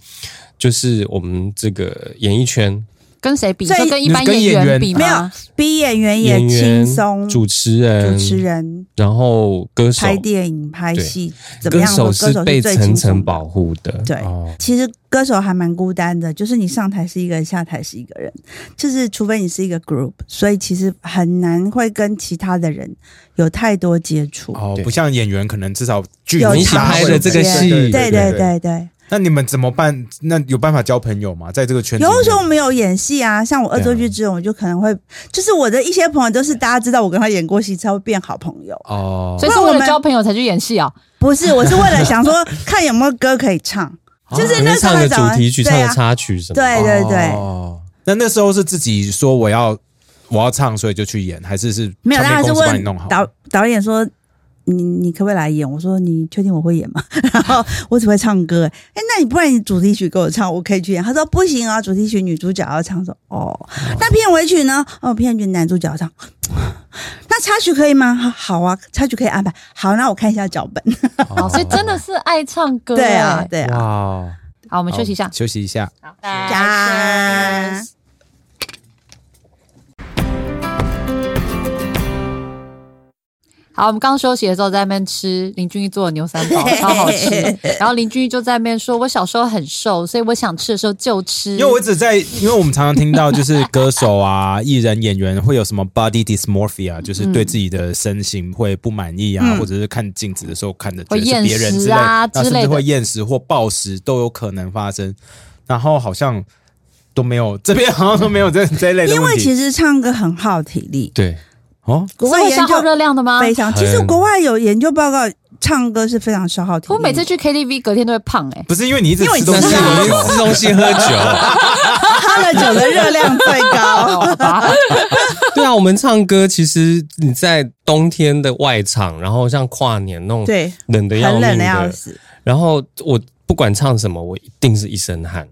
就是我们这个演艺圈。跟谁比？所以就跟一般演员比没有？比演员也轻松，主持人、主持人。然后歌手、拍电影、拍戏，怎么歌样的歌手是被层层保护的，对，哦，其实歌手还蛮孤单的，就是你上台是一个人，下台是一个人，就是除非你是一个 group，所以其实很难会跟其他的人有太多接触。哦，不像演员，可能至少剧有你一起拍的这个戏。对。对对对，那你们怎么办？那有办法交朋友吗？在这个圈子里面，有的时候我们有演戏啊，像我恶作剧之吻，我就可能会，就是我的一些朋友都是大家知道我跟他演过戏才会变好朋友。哦，所以是为了交朋友才去演戏啊？不是，我是为了想说看有没有歌可以唱。就是那时候唱个会找主题曲、啊唱的插曲什么。对对对，哦，那那时候是自己说我要我要唱，所以就去演，还是是没有，唱片公司他还是问帮你弄？导导演说。你你可不可以来演？我说你确定我会演吗？然后我只会唱歌，哎，那你不然你主题曲给我唱，我可以去演。他说不行啊，主题曲女主角要唱。说哦，那片尾曲呢？哦，片尾曲男主角要唱。那插曲可以吗？好好啊，插曲可以安排。好，那我看一下脚本。哦，所以真的是爱唱歌。对啊哎，对啊。好，我们休息一下。休息一下。好，加好，我们刚休息的时候在那边吃林俊逸做的牛三宝，超好吃。然后林俊逸就在那边说：“我小时候很瘦，所以我想吃的时候就吃。”因为我一直在，因为我们常常听到就是歌手啊、艺人、演员会有什么 body dysmorphia，就是对自己的身形会不满意啊，嗯或者是看镜子的时候看的觉会得是别人之类，厌食啊那甚之类的至会厌食或暴食都有可能发生。然后好像都没有，这边好像都没有这这一类的因。为其实唱歌很耗体力，对，哦，国外研是会消耗究热量的吗？非常。其实国外有研究报告，唱歌是非常消耗体力。我每次去 KTV 隔天都会胖哎、不是因为你一直因为你吃东西你吃东西喝酒。喝了酒的热量最高。对啊，我们唱歌其实你在冬天的外场，然后像跨年那种对，冷的要冷的要死。然后我不管唱什么，我一定是一身汗。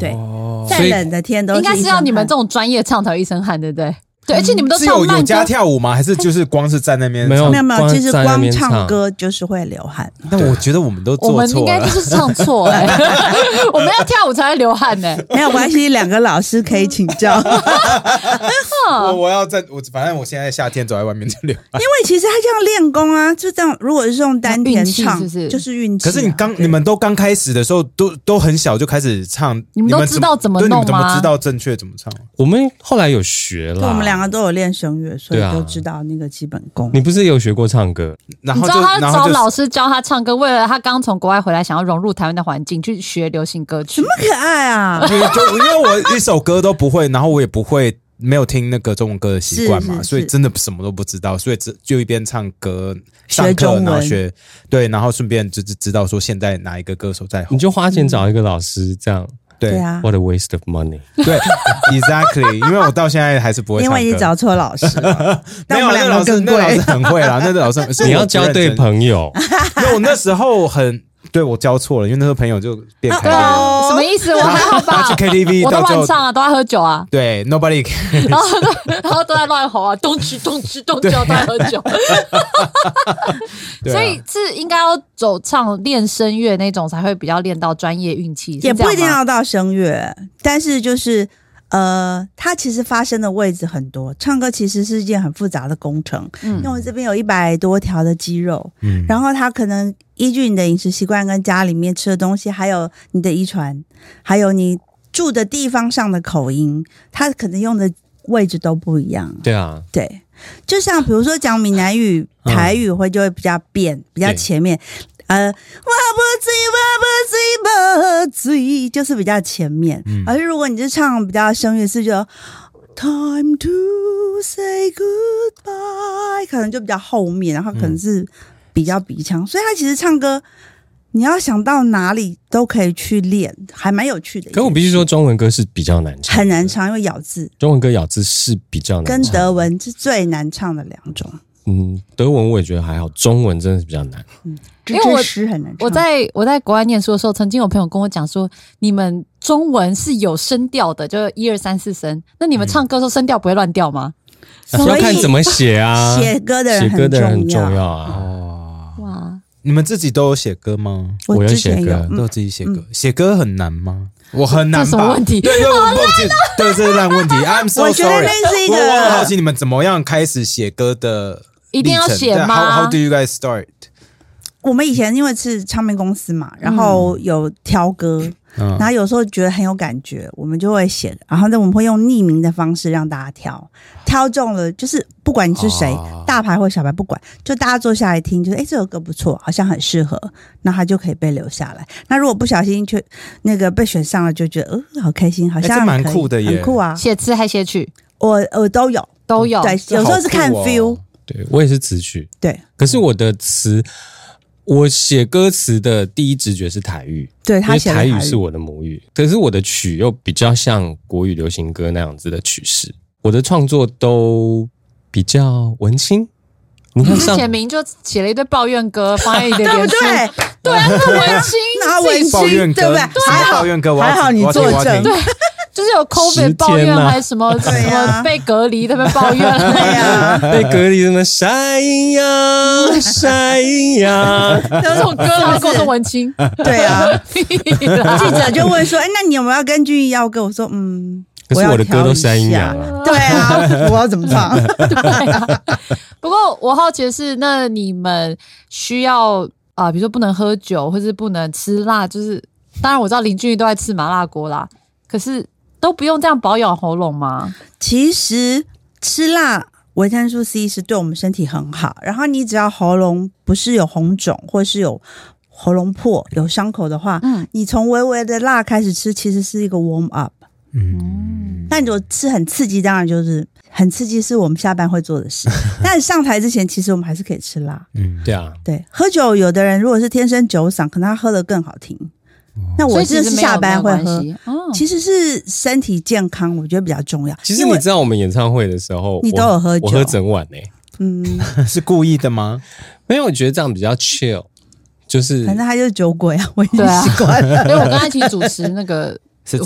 对哦再冷的天都应该是要你们这种专业唱才一身汗，对不对？对，而且你们都是有有加，跳舞吗？还是就是光是在那边没有没有没有，光其实光唱唱歌就是会流汗。但我觉得我们都我做错们应该就。是唱错 哎、我们要跳舞才会流汗呢、没有关系，两个老师可以请教。我我要在我反正我现在夏天走在外面就流汗。因为其实他这样练功啊，就这样。如果是用丹田唱，是不是就是运气啊。可是你刚你们都刚开始的时候，都都很小就开始唱，你们都知道怎么对你们弄吗怎么知道正确怎么唱？我们后来有学了，我们两个都有练声乐，所以对啊都知道那个基本功。你不是有学过唱歌？然后就你知道他然后就找老师教他唱歌，为了他刚从国外回来，想要融入台湾的环境，去学流行歌曲什么。可爱啊！就就因为我一首歌都不会，然后我也不会。没有听那个中文歌的习惯嘛，是是所以真的什么都不知道，所以只就一边唱歌、上课，学中文然后学对，然后顺便就是知道说现在哪一个歌手在红你，就花钱找一个老师，这样对对啊，what a waste of money。对，exactly，因为我到现在还是不会唱歌，因为你找错老师了，没有但我们两个那老师那老师。很会啦，那个老师 你要交对朋友，因为我那时候很对我教错了，因为那时候朋友就变开了，啊，什么意思？我还好吧？他去 KTV 我都乱唱啊，都在喝酒啊，对 nobody 然后然后都在乱吼啊，东吃东吃东吃，都在喝酒。所以是应该要走唱练声乐那种，才会比较练到专业运气，也不一定要到声乐，但是就是呃，它其实发声的位置很多。唱歌其实是一件很复杂的工程，嗯。因为我这边有一百多条的肌肉，嗯。然后它可能依据你的饮食习惯、跟家里面吃的东西，还有你的遗传，还有你住的地方上的口音，它可能用的位置都不一样。对啊，对，就像比如说讲闽南语、嗯台语会就会比较变，比较前面。呃，我不醉，我不醉，不醉，就是比较前面。嗯而如果你是唱比较声乐是就 Time to say goodbye，可能就比较后面，然后可能是比较鼻腔，所以他其实唱歌。你要想到哪里都可以去练，还蛮有趣的。可我必须说，，中文歌是比较难唱，很难。唱，因为咬字中文歌咬字是比较难跟，德文是最难唱的两种。嗯，德文我也觉得还好，中文真的是比较难。嗯因为我诗很难唱。我在我在国外念书的时候，曾经有朋友跟我讲说，你们中文是有声调的，就是一二三四声。那你们唱歌的时候声调不会乱掉吗？所以要看怎么写啊，写歌的人写歌的人很重重要啊。你们自己都有写歌吗？我有写歌有，都有自己写歌，写歌很难吗？我很难什么问题对对，我不记，对，这是烂问题。I'm so 我觉得 sorry。那是一我我很好奇你们怎么样开始写歌的历程？一定要写对吗 How How do you guys start？我们以前因为是唱片公司嘛，然后有挑歌，嗯然后有时候觉得很有感觉，我们就会写，然后呢我们会用匿名的方式让大家挑，挑中了就是不管你是谁，哦。大牌或小牌不管，就大家坐下来听，就是哎这首歌不错，好像很适合，那他就可以被留下来。那如果不小心却那个被选上了，就觉得呃好开心，好像蛮可以酷的耶。很酷啊！写词还写曲？我我都有，都有。对，有。时候是看好酷哦。feel，对我也是词曲，对。可是我的词，我写歌词的第一直觉是台语，对，他为写的台语。是我的母语，可是我的曲又比较像国语流行歌那样子的曲式，我的创作都比较文青。你看之上前明就写了一堆抱怨歌，放在你的对不脸书，对？对啊，那文青，那文青对不对？什么还好抱怨歌，还好你作证对就是有 COVID 十抱怨还是什么 什么被隔离，特别抱怨。对呀，被隔离什么晒呀 晒呀，这种歌然后跟我说文青，对啊。记者就问说：“哎，那你有没有要跟俊逸要歌？”我说：“嗯，可是我的歌都是山阴阳啊。对啊，我要怎么唱？对啊。不过我好奇的是，那你们需要啊、比如说不能喝酒，或是不能吃辣，就是当然我知道林俊逸都在吃麻辣锅啦，可是都不用这样保养喉咙吗？其实吃辣维生素 C 是对我们身体很好。然后你只要喉咙不是有红肿，或是有喉咙破、有伤口的话，嗯你从微微的辣开始吃，其实是一个 warm up。嗯，但如果吃很刺激，当然就是很刺激，是我们下班会做的事。但上台之前，其实我们还是可以吃辣。嗯，对啊，对，喝酒有的人如果是天生酒嗓，可能他喝的更好听。那我就是下班会喝。其实是身体健康，我觉得比较重要。其实你知道我们演唱会的时候，你都有喝酒我喝整晚呢、嗯，是故意的吗？因为我觉得这样比较 chill，就是反正他就是酒鬼啊，我已经习惯了。因为我跟他一起主持那个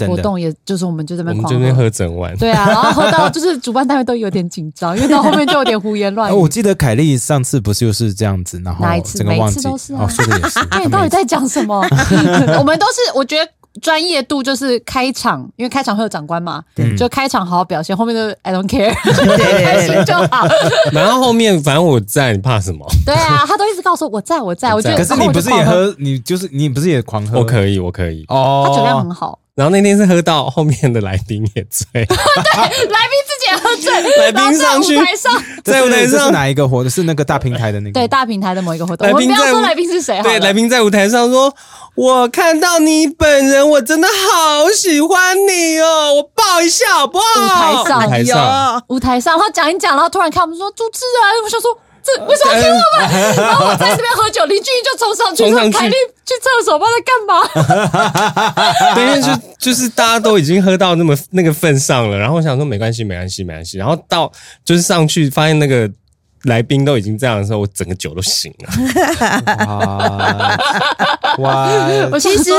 活动，也就是我们就这我边狂喝整晚，对啊，然后喝到 就是主办单位都有点紧张，因为到后面就有点胡言乱哎，语。我记得凯莉上次不是就是这样子，然后哪一次每整个忘记次都是啊哦，说的也是。那你到底在讲什么？我们都是我觉得。专业度就是开场，因为开场会有长官嘛，对就开场好好表现，后面就 I don't care，开心就好。然后后面反正我在，你怕什么？对啊，他都一直告诉我我在我在，我觉得可是你不是也？喝，你就是你不是也狂喝？我可以，我可以。哦，他酒量很好，然后那天是喝到后面的来宾也醉，对来宾自己也喝醉，来宾上去。舞台上，在舞台上，哪一个活？的？是那个大平台的那个？对大平台的某一个活动，来宾在我们不要说来宾是谁对，来宾在舞台上说：“我看到你本人，我真的好喜欢你哦，我抱一下好不好？”舞台上舞台上，有舞台上，然后讲一讲，然后突然看我们说主持人，我想说这为什么要听我们？然后我在这边喝酒，林俊逸就冲上去说冲上：“去凯莉去厕所，不知道在干嘛。对，因为就就是大家都已经喝到那么那个份上了，然后我想说没关系，没关系，没关系。然后到就是上去发现那个来宾都已经这样的时候，我整个酒都醒了。哇哇！我想其实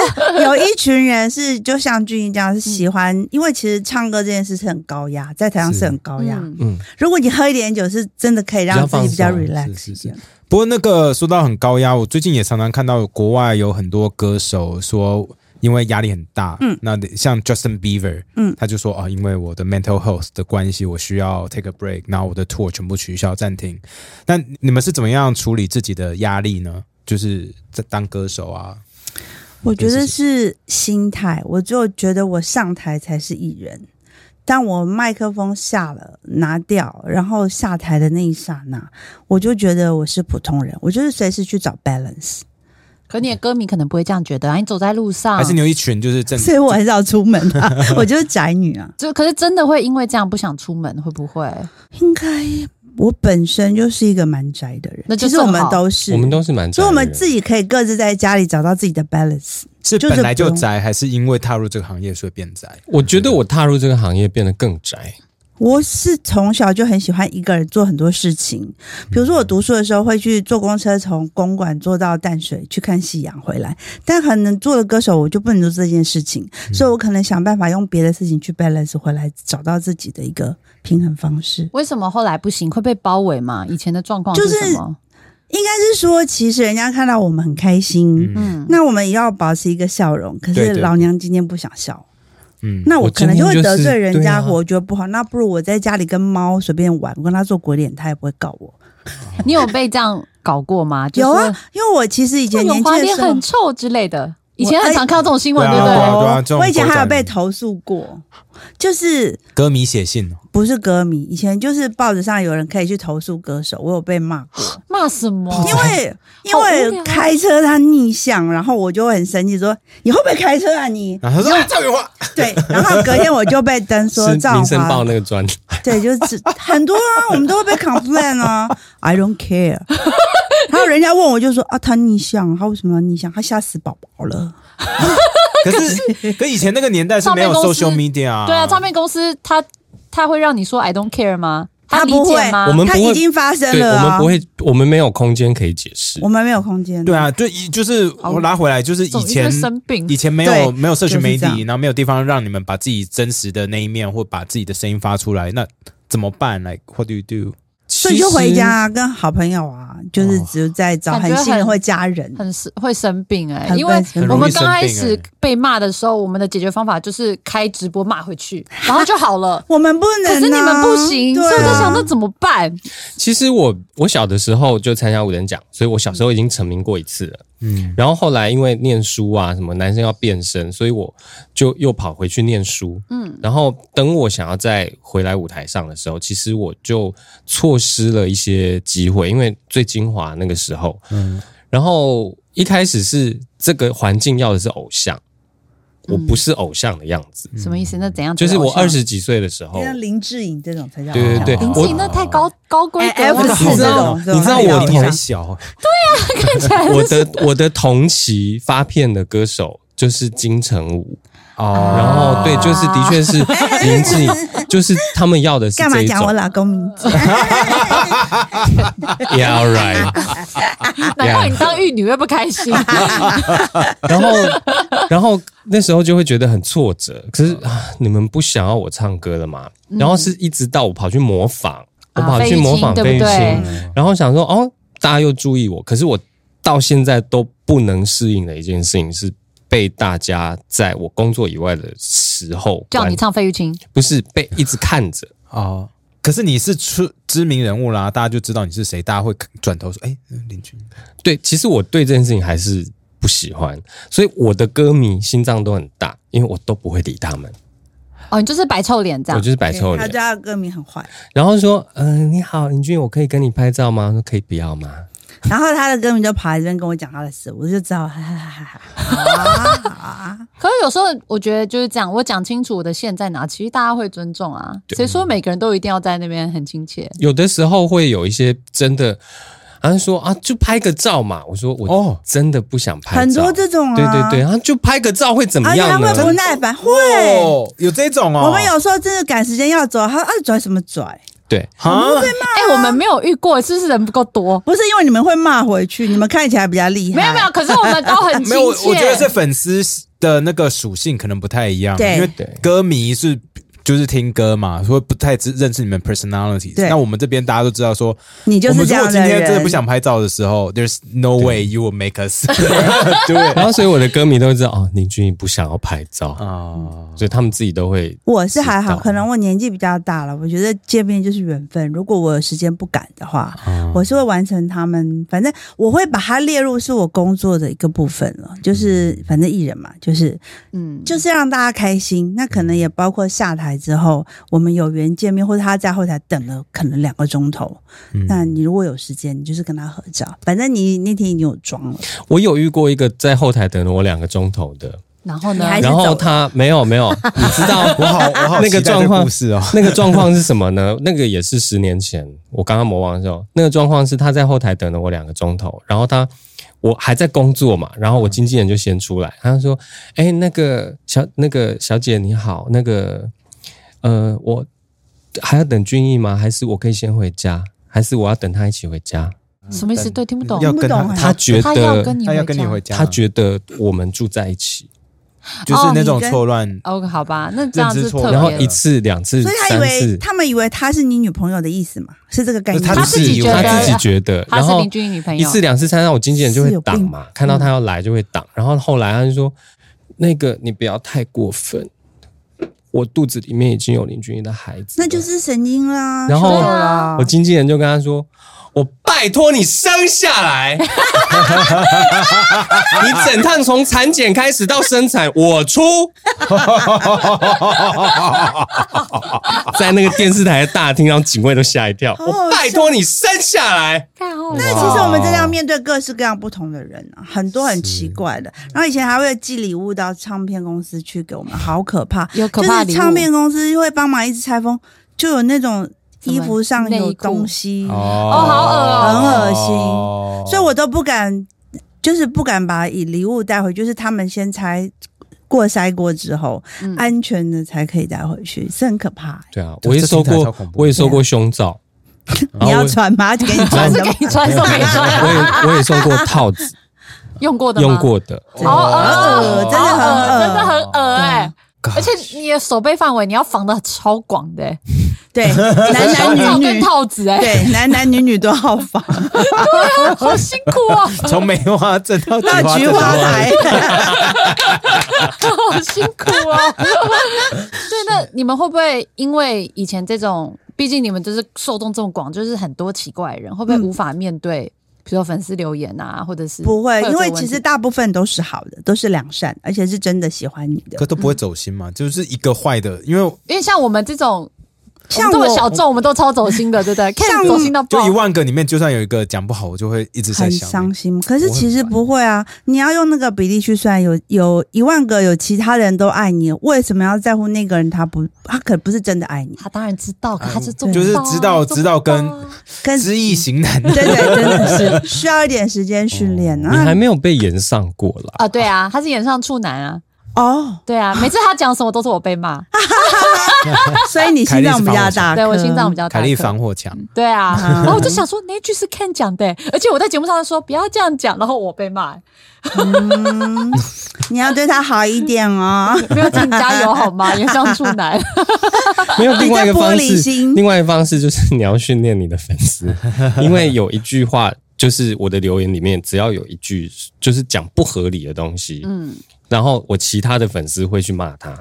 有一群人是就像俊英这样，是喜欢，因为其实唱歌这件事是很高压，在台上是很高压。嗯嗯，如果你喝一点酒，是真的可以让自己比较比较 relax 是是是不过那个说到很高压，我最近也常常看到国外有很多歌手说，因为压力很大，嗯，那像 Justin Bieber，嗯嗯，他就说啊，因为我的 mental health 的关系，我需要 take a break，然后我的 tour 全部取消暂停。那你们是怎么样处理自己的压力呢？就是在当歌手啊，我觉得是心态，我就觉得我上台才是艺人。当我麦克风下了拿掉，然后下台的那一刹那，我就觉得我是普通人，我就是随时去找 balance，可你的歌迷可能不会这样觉得啊，你走在路上，还是你有一群就是正所以我很少出门啊，我就是宅女啊。就可是真的会因为这样不想出门，会不会？应该我本身就是一个蛮宅的人，那就其实我们都是，我们都是蛮宅的人，所以我们自己可以各自在家里找到自己的 balance。是是本来就宅，还是因为踏入这个行业所以变宅？我觉得我踏入这个行业变得更宅。我是从小就很喜欢一个人做很多事情，比如说我读书的时候会去坐公车从公馆坐到淡水去看夕阳回来，但可能做了歌手我就不能做这件事情，所以我可能想办法用别的事情去 balance 回来，找到自己的一个平衡方式。为什么后来不行？会被包围吗？以前的状况就是什么？应该是说，其实人家看到我们很开心，嗯，那我们也要保持一个笑容。可是老娘今天不想笑，嗯，那我我可能就会得罪人家，我觉得不好。那不如我在家里跟猫随便玩，我跟它做鬼脸，它也不会告我。你有被这样搞过吗？有啊，因为我其实以前永年轻的时候华脸很，臭之类的，以前很常看到这种新闻，对不对？我以前还有被投诉过，就是歌迷写信哦，不是歌迷，以前就是报纸上有人可以去投诉歌手，我有被骂过，骂什么？因为因为聊开车他逆向，然后我就很生气，说你会不会开车啊你？然后他说啊赵永华，对，然后隔天我就被登说是赵民生报，那个专，对，就是很多啊，我们都会被 complain 啊，I don't care。然后人家问我就说啊，他逆向，他为什么要逆向？他吓死宝宝了。可是 可以前那个年代是没有唱片公司 social media 啊，对啊，唱片公司他他会让你说 I don't care 吗？理他不会吗？我们他已经发生对，了啊，我们不会，我们没有空间可以解释我。们没有空间。对，啊，对，就是我拉回来，就是以前以前没有没有社群媒就是这体，然后没有地方让你们把自己真实的那一面或把自己的声音发出来，那怎么办？Like what do you do？所以就回家、啊、跟好朋友啊，就是只有在找很很信任或家人。很生会生病哎、很因为我们刚开始欸被骂的时候，我们的解决方法就是开直播骂回去，然后就好了。我们不能、啊，可是你们不行，对所以我在啊想那怎么办？其实我我小的时候就参加五等奖，所以我小时候已经成名过一次了。嗯，然后后来因为念书啊，什么男生要变身，所以我就又跑回去念书。嗯，然后等我想要再回来舞台上的时候，其实我就错失了一些机会，因为最精华那个时候。嗯，然后一开始是这个环境要的是偶像，我不是偶像的样子，什么意思？那怎样？就是我二十几岁的时候，像林志颖这种才叫对对对林志颖那太高高规格哎了 F 吧，四这种，你知道我同小。对啊，看起来，我的我的同期发片的歌手就是金城武，哦，然后对，就是的确是林志颖，就是他们要的是这一种。干嘛讲我老公名字？Yeah right。难怪你当玉女会不开心。然后，然后那时候就会觉得很挫折。可是啊，你们不想要我唱歌了吗？然后是一直到我跑去模仿，我跑去模仿费费玉玉清对不对清，然后想说哦，大家又注意我。可是我到现在都不能适应的一件事情是。被大家在我工作以外的时候叫你唱费玉清，不是被一直看着，哦，可是你是出知名人物啦，大家就知道你是谁，大家会转头说：“哎，林俊。对，其实我对这件事情还是不喜欢，所以我的歌迷心脏都很大，因为我都不会理他们，哦，你就是摆臭脸这样。我就是摆臭脸。他家的歌迷很坏，然后说：“嗯、你好，林俊，我可以跟你拍照吗？”我说：“可以不要吗 然后他的歌迷就跑来这边跟我讲他的事，我就知道，哈哈哈哈哈 可是有时候我觉得就是这样，我讲清楚我的线在哪，其实大家会尊重啊。对谁说每个人都一定要在那边很亲切？？”有的时候会有一些真的，好像说啊，就拍个照嘛。我说我哦真的不想拍照，很多这种啊，对对对，然后就拍个照会怎么样呢会？不耐烦，会。哦，有这种哦。我们有时候真的赶时间要走，他啊拽什么拽？对，啊，哎、我们没有遇过，是不是人不够多？不是因为你们会骂回去，你们看起来比较厉害。没有没有，可是我们都很 亲切。没有，我我觉得是粉丝的那个属性可能不太一样，对因为歌迷是就是听歌嘛，所以不太知认识你们 personality。对那我们这边大家都知道说，你就我们如是这样的果今天真的不想拍照的时候，there's no way you will make us 对然后所以我的歌迷都会知道哦，林俊不想要拍照，啊，所以他们自己都会我是还好，可能我年纪比较大了，我觉得见面就是缘分。如果我有时间不赶的话，我是会完成他们。反正我会把它列入是我工作的一个部分了，就是反正艺人嘛，就是嗯，就是让大家开心。那可能也包括下台之后，我们有缘见面，或者他在后台等了可能两个钟头。那你如果有时间，你就是跟他合照。反正你那天已经有妆了，我有遇过一个在后台等了我两个钟头的，然后呢？然后他没有没有，你知道我好我好那个状况故事哦，那个状况是什么呢？那个也是十年前我刚刚魔王的时候，那个状况是他在后台等了我两个钟头，然后他我还在工作嘛，然后我经纪人就先出来，他就说：“哎，那个小那个小姐你好，那个呃，我还要等俊逸吗？还是我可以先回家？还是我要等他一起回家？什么意思？对，听不懂。要跟他听不懂哎他觉得他要跟你回家。他觉得我们住在一起，就是那种错乱，OK，，好吧，那这样子错是特别然后一。次两次所以他以三为次，他们以为他是你女朋友的意思嘛？是这个概念。他自己觉得他自己觉得，然后她是邻居女朋友，一次两次三次，我经纪人就会挡嘛，看到他要来就会挡。然后后来他就说：“那个你不要太过分，我肚子里面已经有林俊逸的孩子。”那就是神经啦。然后我经纪人就跟他说：“我拜托你生下来，你整趟从产检开始到生产，我出。”在那个电视台的大厅，让警卫都吓一跳。好好我拜托你生下来，太好那其实我们真的要面对各式各样不同的人啊，很多很奇怪的。然后以前还会寄礼物到唱片公司去给我们，好可怕！有可怕就是唱片公司会帮忙一直拆封，就有那种衣服上有东西，哦。好恶哦。很恶心。哦。所以我都不敢，就是不敢把以礼物带回去，就是他们先拆。过筛过之后，嗯。安全的才可以带回去，是很可怕、欸。对啊，我也收过我也收过胸罩，然 你要穿吗？给你穿？给？你穿送给你穿。我，也我也收过套子，用过的吗？用，过的，好 恶真的很恶。真的很恶哎！而且你的手背范围你要防的超广的。欸，对，男男女女，套子哎，对，男男女女都要防。好辛苦啊，从梅花镇到到菊镇。花台，好辛苦哦。对，那你们会不会因为以前这种，毕竟你们就是受众这么广，就是很多奇怪的人，会不会嗯。无法面对，比如说粉丝留言啊，或者是不会，因为其实大部分都是好的，都是良善，而且是真的喜欢你的可。都不会走心嘛，就是一个坏的，因为因为像我们这种。像我这么小众，我们都超走心的，对不对？看像走心到就一。万个里面，就算有一个讲不好，我就会一直在很想。伤心，可是其实不会啊！你要用那个比例去算，有有一万个有其他人都爱你，为什么要在乎那个人？他不，他可不是真的爱你，他当然知道，可他是做不就是知道知道跟跟知易行难，对对真的是需要一点时间训练啊你还啊。没有被延上过了。啊，对啊，他是演上处男啊，哦，对啊，每次他讲什么都是我被骂，所以你心脏比较大颗，对我心脏比较大颗。凯莉防火墙，对啊，嗯。然后我就想说那句是 Ken 讲的，而且我在节目上说不要这样讲，然后我被骂，嗯，你要对他好一点哦。没有，请你加油好吗？原上处男，没有另外一个方式，另外一个方式就是你要训练你的粉丝，因为有一句话，就是我的留言里面，只要有一句就是讲不合理的东西，嗯。然后我其他的粉丝会去骂他，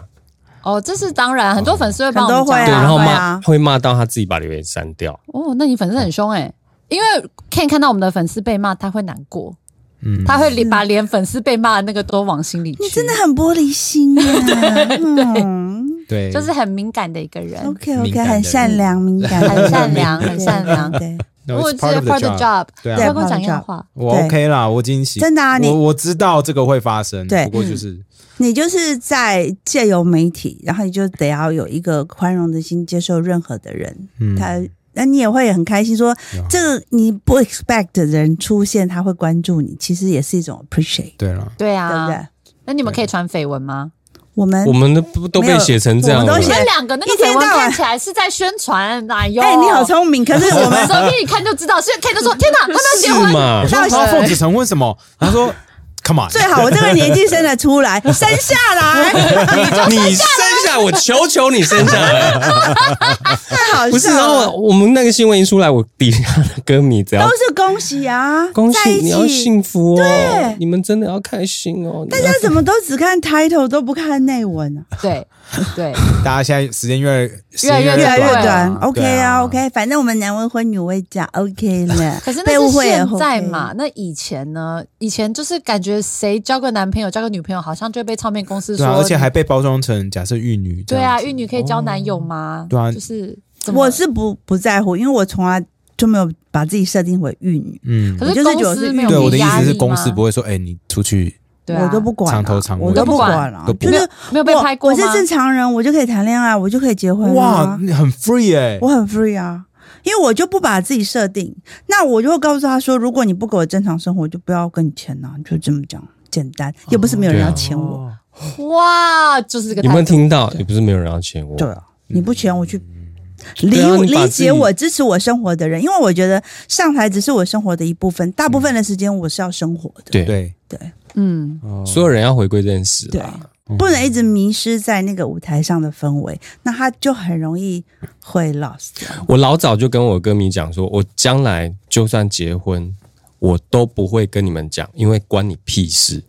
哦，这是当然，很多粉丝会帮我们讲对，很多会啊然后骂会啊。会骂到他自己把留言删掉。哦，那你粉丝很凶哎、因为 Ken 看到我们的粉丝被骂，他会难过，嗯，他会连把连粉丝被骂的那个都往心里去，你真的很玻璃心耶，嗯。对，就是很敏感的一个人。OK OK，很善良，敏感，很善良很善良。对，对。No, 我 it's 是 part of the job，对啊。不要跟我讲一话。我对。OK 啦，我已经习真的啊你我我知道这个会发生，对。不过就是你就是在借由媒体，然后你就得要有一个宽容的心，接受任何的人，嗯，他。那你也会很开心说，这个你不 expect 的人出现，他会关注你，其实也是一种 appreciate，对了，对啊对不啊，对？那你们可以传绯闻吗？我们我们的不都被写成这样我们两个那个一天绯闻到晚看起来是在宣传，哎呦，哎、你好聪明，可是我们 手机一看就知道，是 Ken 就说：“天哪，他们要结婚是嘛我？说他说奉子成婚什么？他说 Come on，最好我这个年纪生得出来，生下来，你生下我求求你生下来，太好不是？然。后我们那个新闻一出来，我底下的歌迷只要都是恭喜啊，恭喜你要。幸福哦对，你们真的要开心哦。大家怎么都只看 title 都不看内文啊？对对，大家现在时间越来越来越来越对短。啊，OK 对啊，OK，反正我们男未婚女未嫁，OK 了。可是被那是现误会也 OK 在嘛？那以前呢？以前就是感觉谁交个男朋友、交个女朋友，好像就被唱片公司说，啊，而且还被包装成假设玉女这对啊，玉女可以交男友吗？对啊就是怎么？我是不不在乎，因为我从来就没有把自己设定为玉女，嗯。可，是公就是觉得是司没有对，我的意思是公司不会说，哎，你出去对啊。我都不管啊，长头长尾我都不管管了都，不就是没有没有被我拍过吗？我是正常人，我就可以谈恋爱，我就可以结婚哇啊，，你很 free 哎，我很 free 啊。因为我就不把自己设定，那我就会告诉他说，如果你不给我正常生活，就不要跟你签了、就这么讲，简单，又不是没有人要签我。哦哇，就是这个有没有听到？也不是没有人要签我。对啊，你不签我去理、对啊你把理自己解我、支持我生活的人，因为我觉得上台只是我生活的一部分，大部分的时间我是要生活的。对。对，对嗯，哦所有人要回归这件事对啦。，不能一直迷失在那个舞台上的氛围，那他就很容易会 lost。我老早就跟我歌迷讲说，我将来就算结婚，我都不会跟你们讲，因为关你屁事。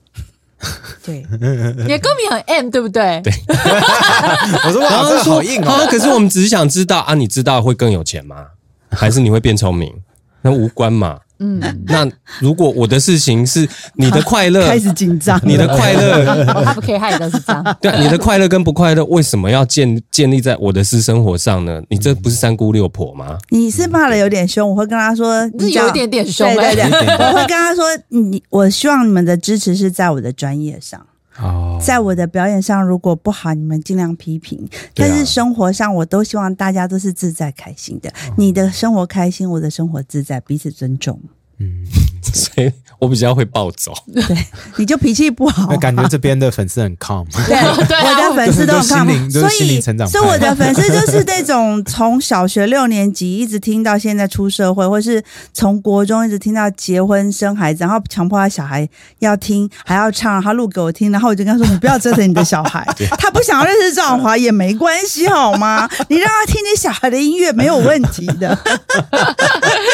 对，你的歌迷很 M，对不对？对，我说哇，这个好硬啊，哦，可是我们只是想知道啊，你知道会更有钱吗？还是你会变聪明？那无关嘛。嗯，那如果我的事情是你的快乐，开始紧张，你的快乐，他不可以害的是这样。对，你的快乐跟不快乐为什么要建建立在我的私生活上呢？你这不是三姑六婆吗？你是骂的有点凶，我会跟他说，你有一点点凶对对哎对，我会跟他说，你我希望你们的支持是在我的专业上，哦，在我的表演上如果不好，你们尽量批评。但是生活上，我都希望大家都是自在开心的。你的生活开心，我的生活自在，彼此尊重。嗯，所以我比较会暴走。对你就脾气不好那，感觉这边的粉丝很 calm，对，我的粉丝都很都是看心灵都所以所以我的粉丝就是那种从小学六年级一直听到现在出社会，或是从国中一直听到结婚生孩子，然后强迫他小孩要听，还要唱，他录给我听，然后我就跟他说：“你不要折腾你的小孩，他不想要认识赵华也没关系，好吗？你让他听你小孩的音乐没有问题的。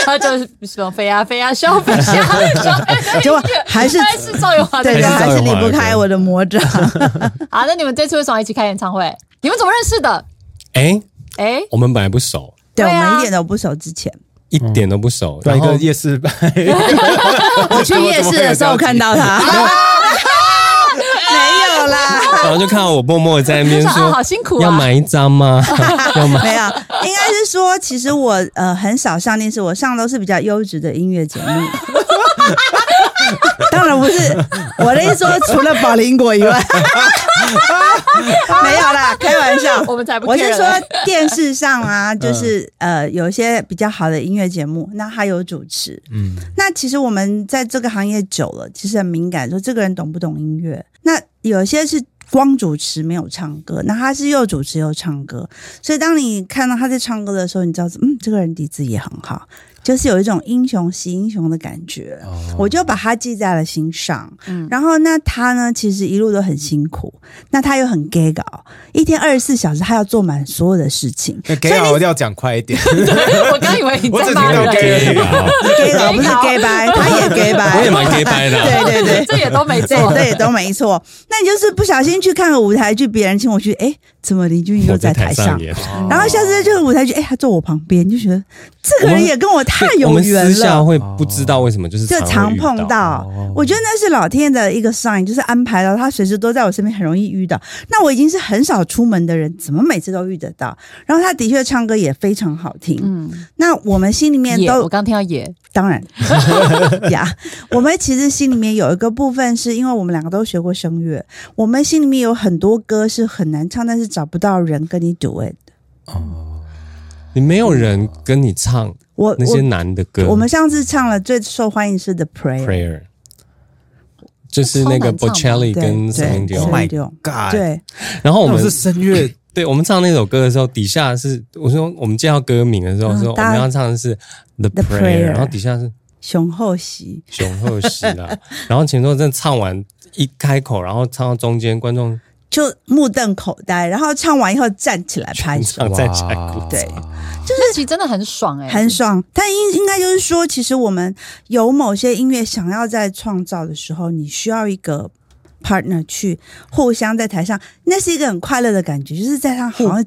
他就是什么飞呀飞呀，笑飞呀笑。结果还是还是赵咏华的对对，还是离不开我的魔掌。好，那你们这次为什么一起开演唱会？你们怎么认识的？哎，哎，我们本来不熟，对，我们一点都不熟。之前一点都不熟。在一个夜市派，我去夜市的时候看到他。然后就看到我默默在那边说啊，好辛苦啊，要买一张吗？要买。没有，应该是说，其实我呃很少上电视，我上都是比较优质的音乐节目。当然不是，我的意思说，除了保龄果以外，没有啦，开玩笑。我们才不我是说嘞电视上啊，就是呃有一些比较好的音乐节目，那他有主持。嗯，那其实我们在这个行业久了，其实很敏感，说这个人懂不懂音乐。那有些是光主持没有唱歌，那他是又主持又唱歌，所以当你看到他在唱歌的时候，你知道，嗯，这个人底子也很好，就是有一种英雄惜英雄的感觉。我就把他记在了心上。嗯然后那他呢，其实一路都很辛苦，那他又很 gay 搞，一天二十四小时，他要做满所有的事情。gay 搞，我要讲快一点。我刚以为你我只听在骂人，啊，gay 搞不是 gay 白，他也 gay 白，我也蛮 gay 白的啊 对对对。这也都没对错。对，都没错。那你就是不小心去看个舞台剧，别人请我去，哎，怎么林俊逸又在台上？台上。然后下次这个舞台剧，哎，他坐我旁边，就觉得这个人也跟我太有缘了。私下会不知道为什么，就是就常碰到，我觉得那是老天的一个 sign，就是安排了他随时都在我身边，很容易遇到。那我已经是很少出门的人，怎么每次都遇得到？然后他的确唱歌也非常好听。嗯，那我们心里面，都我刚听到也，当然 呀，我们其实心里面有一个部分，是因为我们两个都学过声乐，我们心里面有很多歌是很难唱，但是找不到人跟你 do it。你没有人跟你唱我那些男的歌。我我们上次唱了最受欢迎是 The Prayer，prayer 就是那个 Bocelli 跟对 Celine 对 Dion，Oh my God 对，然后我们是声乐，对我们唱那首歌的时候，底下是我说我们介绍歌名的时候嗯说我们要唱的是 The Prayer，Prayer。然后底下是雄厚喜，雄厚喜啦，然后前奏真的唱完一开口，然后唱到中间，观众就目瞪口呆，然后唱完以后站起来拍手，对。那其实真的很爽哎，很爽。但应应该就是说，其实我们有某些音乐想要在创造的时候，你需要一个 partner 去互相在台上，那是一个很快乐的感觉，就是在上好像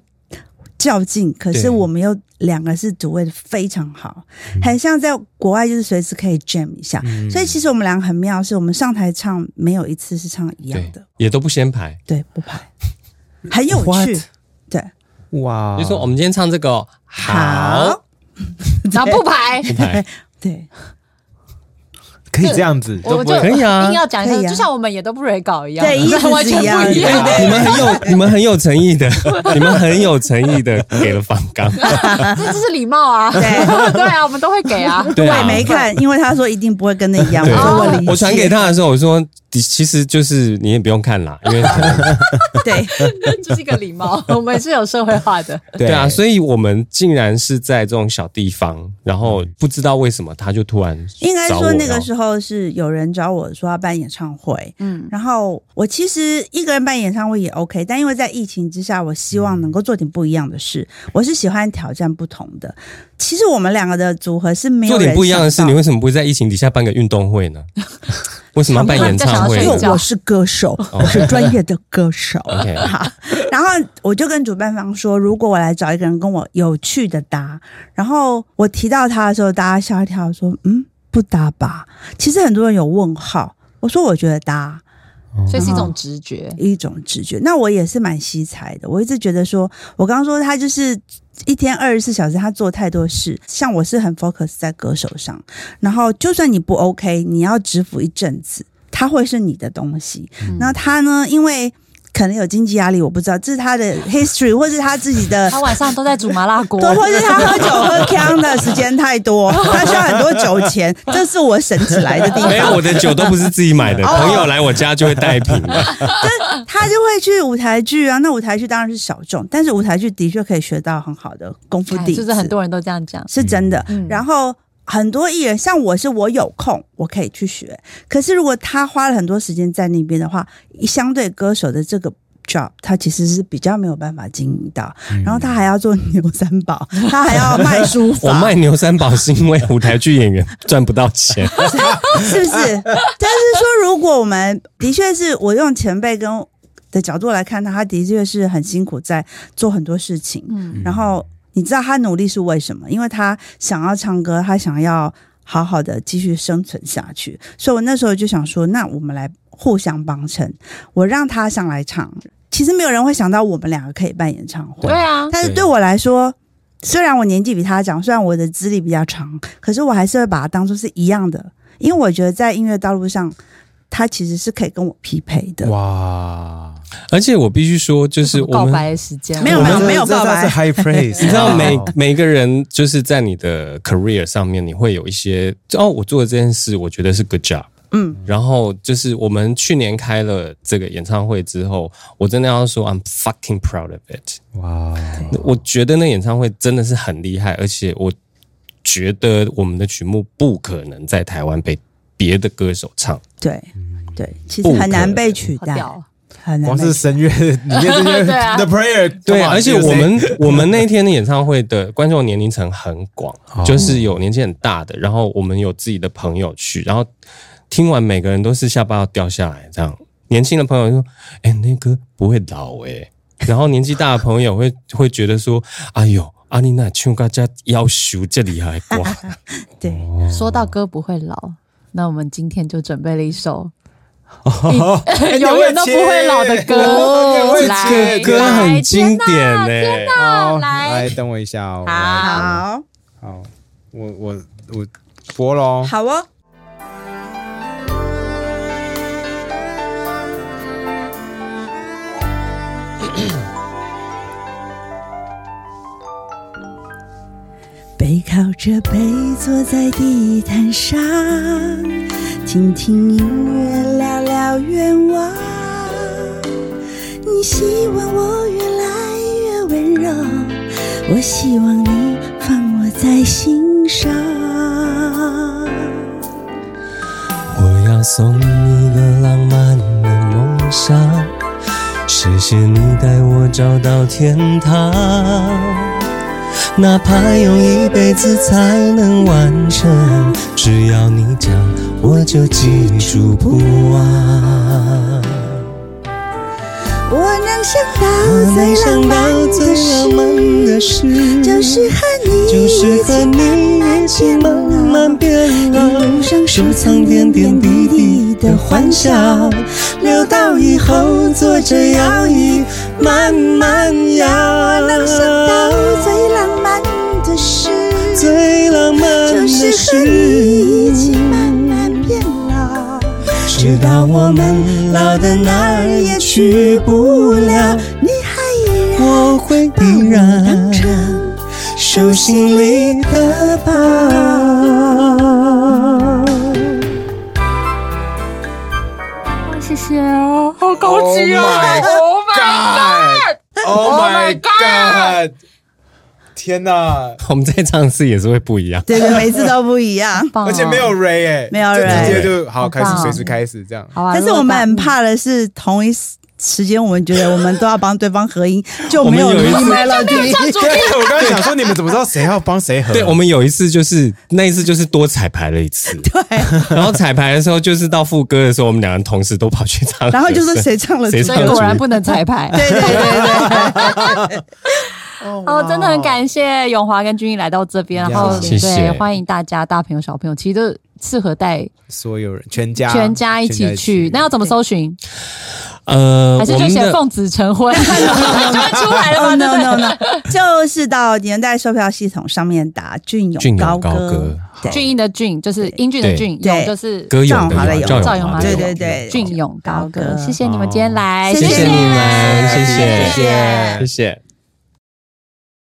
较劲，可是我们又两个是组位的非常好，很像在国外就是随时可以 jam 一下。所以其实我们两个很妙，是我们上台唱没有一次是唱一样的，也都不先排，对，不排，很有趣。对，哇，就说我们今天唱这个哦好。好，然后不排，不排，对，可以这样子，我就可以啊硬要讲一下，就像我们也都不 re 稿一样，对意思是完全一样。的不一样。你们很有你们很有诚意的，你们很有诚意的给了反刚，这这是礼貌啊，对。对啊，我们都会给啊。我也没看，因为他说一定不会跟那一样，我我传给他的时候，我说其实就是你也不用看啦，因为 对，这是一个礼貌，我们是有社会化的。对啊，所以我们竟然是在这种小地方，然后不知道为什么他就突然应该说那个时候是有人找我说要办演唱会，嗯，然后我其实一个人办演唱会也 OK，但因为在疫情之下，我希望能够做点不一样的事。我是喜欢挑战不同的。其实我们两个的组合是没有做点不一样的事，你为什么不会在疫情底下办个运动会呢？为什么要办演唱会？因为我是歌手，我是专业的歌手。OK 好，然后我就跟主办方说，如果我来找一个人跟我有趣的搭，然后我提到他的时候，大家吓一跳，说嗯不搭吧？其实很多人有问号，我说我觉得搭。所以是一种直觉。一种直觉。那我也是蛮惜才的，我一直觉得说，我刚刚说他就是一天二十四小时，他做太多事。像我是很 focus 在歌手上，然后就算你不 OK，你要止服一阵子，他会是你的东西。那他呢，因为可能有经济压力，我不知道，这是他的 history，或是他自己的他晚上都在煮麻辣锅，对，或是他喝酒喝呛的时间太多，他需要很多酒钱，这是我省起来的地方。没有，我的酒都不是自己买的，哦朋友来我家就会带一瓶 的。他就会去舞台剧啊，那舞台剧当然是小众，但是舞台剧的确可以学到很好的功夫底子，哎就是很多人都这样讲。是真的。嗯然后很多艺人，像我是我有空我可以去学，可是如果他花了很多时间在那边的话，相对歌手的这个。job 他其实是比较没有办法经营到，然后他还要做牛三宝，他还要卖书法，我卖牛三宝是因为舞台剧演员赚不到钱，是不是？但是说，如果我们的确是我用前辈跟的角度来看他，他的确是很辛苦在做很多事情。嗯，然后你知道他努力是为什么？因为他想要唱歌，他想要好好的继续生存下去。所以我那时候就想说，那我们来互相帮衬，我让他上来唱。其实没有人会想到我们两个可以办演唱会对，啊，但是对我来说，虽然我年纪比他长，虽然我的资历比较长，可是我还是会把它当做是一样的，因为我觉得在音乐道路上，他其实是可以跟我匹配的。哇，而且我必须说，就是我们告白的时间？没有没有没有告白。这是 high praise，你知道每每个人就是在你的 career 上面，你会有一些哦，我做的这件事，我觉得是 good job，嗯，然后就是我们去年开了这个演唱会之后，我真的要说，I'm fucking proud of it。哇，我觉得那演唱会真的是很厉害，而且我觉得我们的曲目不可能在台湾被别的歌手唱。对对，其实很难被取代，很难光。是声乐里面这些 对啊。The Prayer，对而且我们我们那天的演唱会的观众年龄层很广，哦。就是有年纪很大的，然后我们有自己的朋友去，然后听完每个人都是下巴要掉下来，这样。年轻的朋友就说：“哎、那歌不会老哎、然后年纪大的朋友会会觉得说：“哎呦，阿丽娜唱歌家要求这里还哇，对，说到歌不会老，那我们今天就准备了一首哎 永远都不会老的歌哦来这个歌很经典呢、好，来来等我一下哦。好好好，我我我播喽。好哦。背靠着背坐在地毯上，听听音乐，聊聊愿望。你希望我越来越温柔，我希望你放我在心上。我要送你个浪漫的梦想，谢谢你带我找到天堂，哪怕用一辈子才能完成，只要你讲，我就记住不忘。我能想到没最浪想到漫的事，就是和你就是和你一起慢慢变老，路上收藏点点滴滴的欢笑，留到以后坐着摇椅慢慢摇。能想到最浪漫的事，最浪漫就是和你一起，慢慢变老，直到我们老的哪儿也去不了，你还依然我会依当然成手心里的宝。谢谢哦，好高级哦 Oh my God！Oh my God！天哪！我们再唱一次也是会不一样。对对，每次都不一样。而且没有 Ray 哎，没有就 Ray 直接就好好开始，随时开始这样。好啊，但是我们很怕的是，同一时间我们觉得我们都要帮对方合音，就没有我们有。对，我刚刚想说，你们怎么知道谁要帮谁合？对，我们有一次就是那一次就是多彩排了一次，对，然后彩排的时候就是到副歌的时候，我们两个人同时都跑去唱，然后就说谁唱了谁唱了所以果然不能彩排。对对对对，哦，真的很感谢永华跟君毅来到这边，然后谢谢。对欢迎大家大朋友小朋友，其实都适合带所有人全家。全家一起去。那要怎么搜寻？呃，还是就写奉子成婚？就会出来了吗？no 不 no？no，就是到年代售票系统上面打俊俊勇高歌俊英的俊就是英俊的俊，对。勇就是歌咏的咏，赵咏华的勇赵赵咏华的咏。咏华的咏，对对对，俊勇高歌谢谢你们今天来，谢谢谢你们，谢谢。谢谢。谢谢。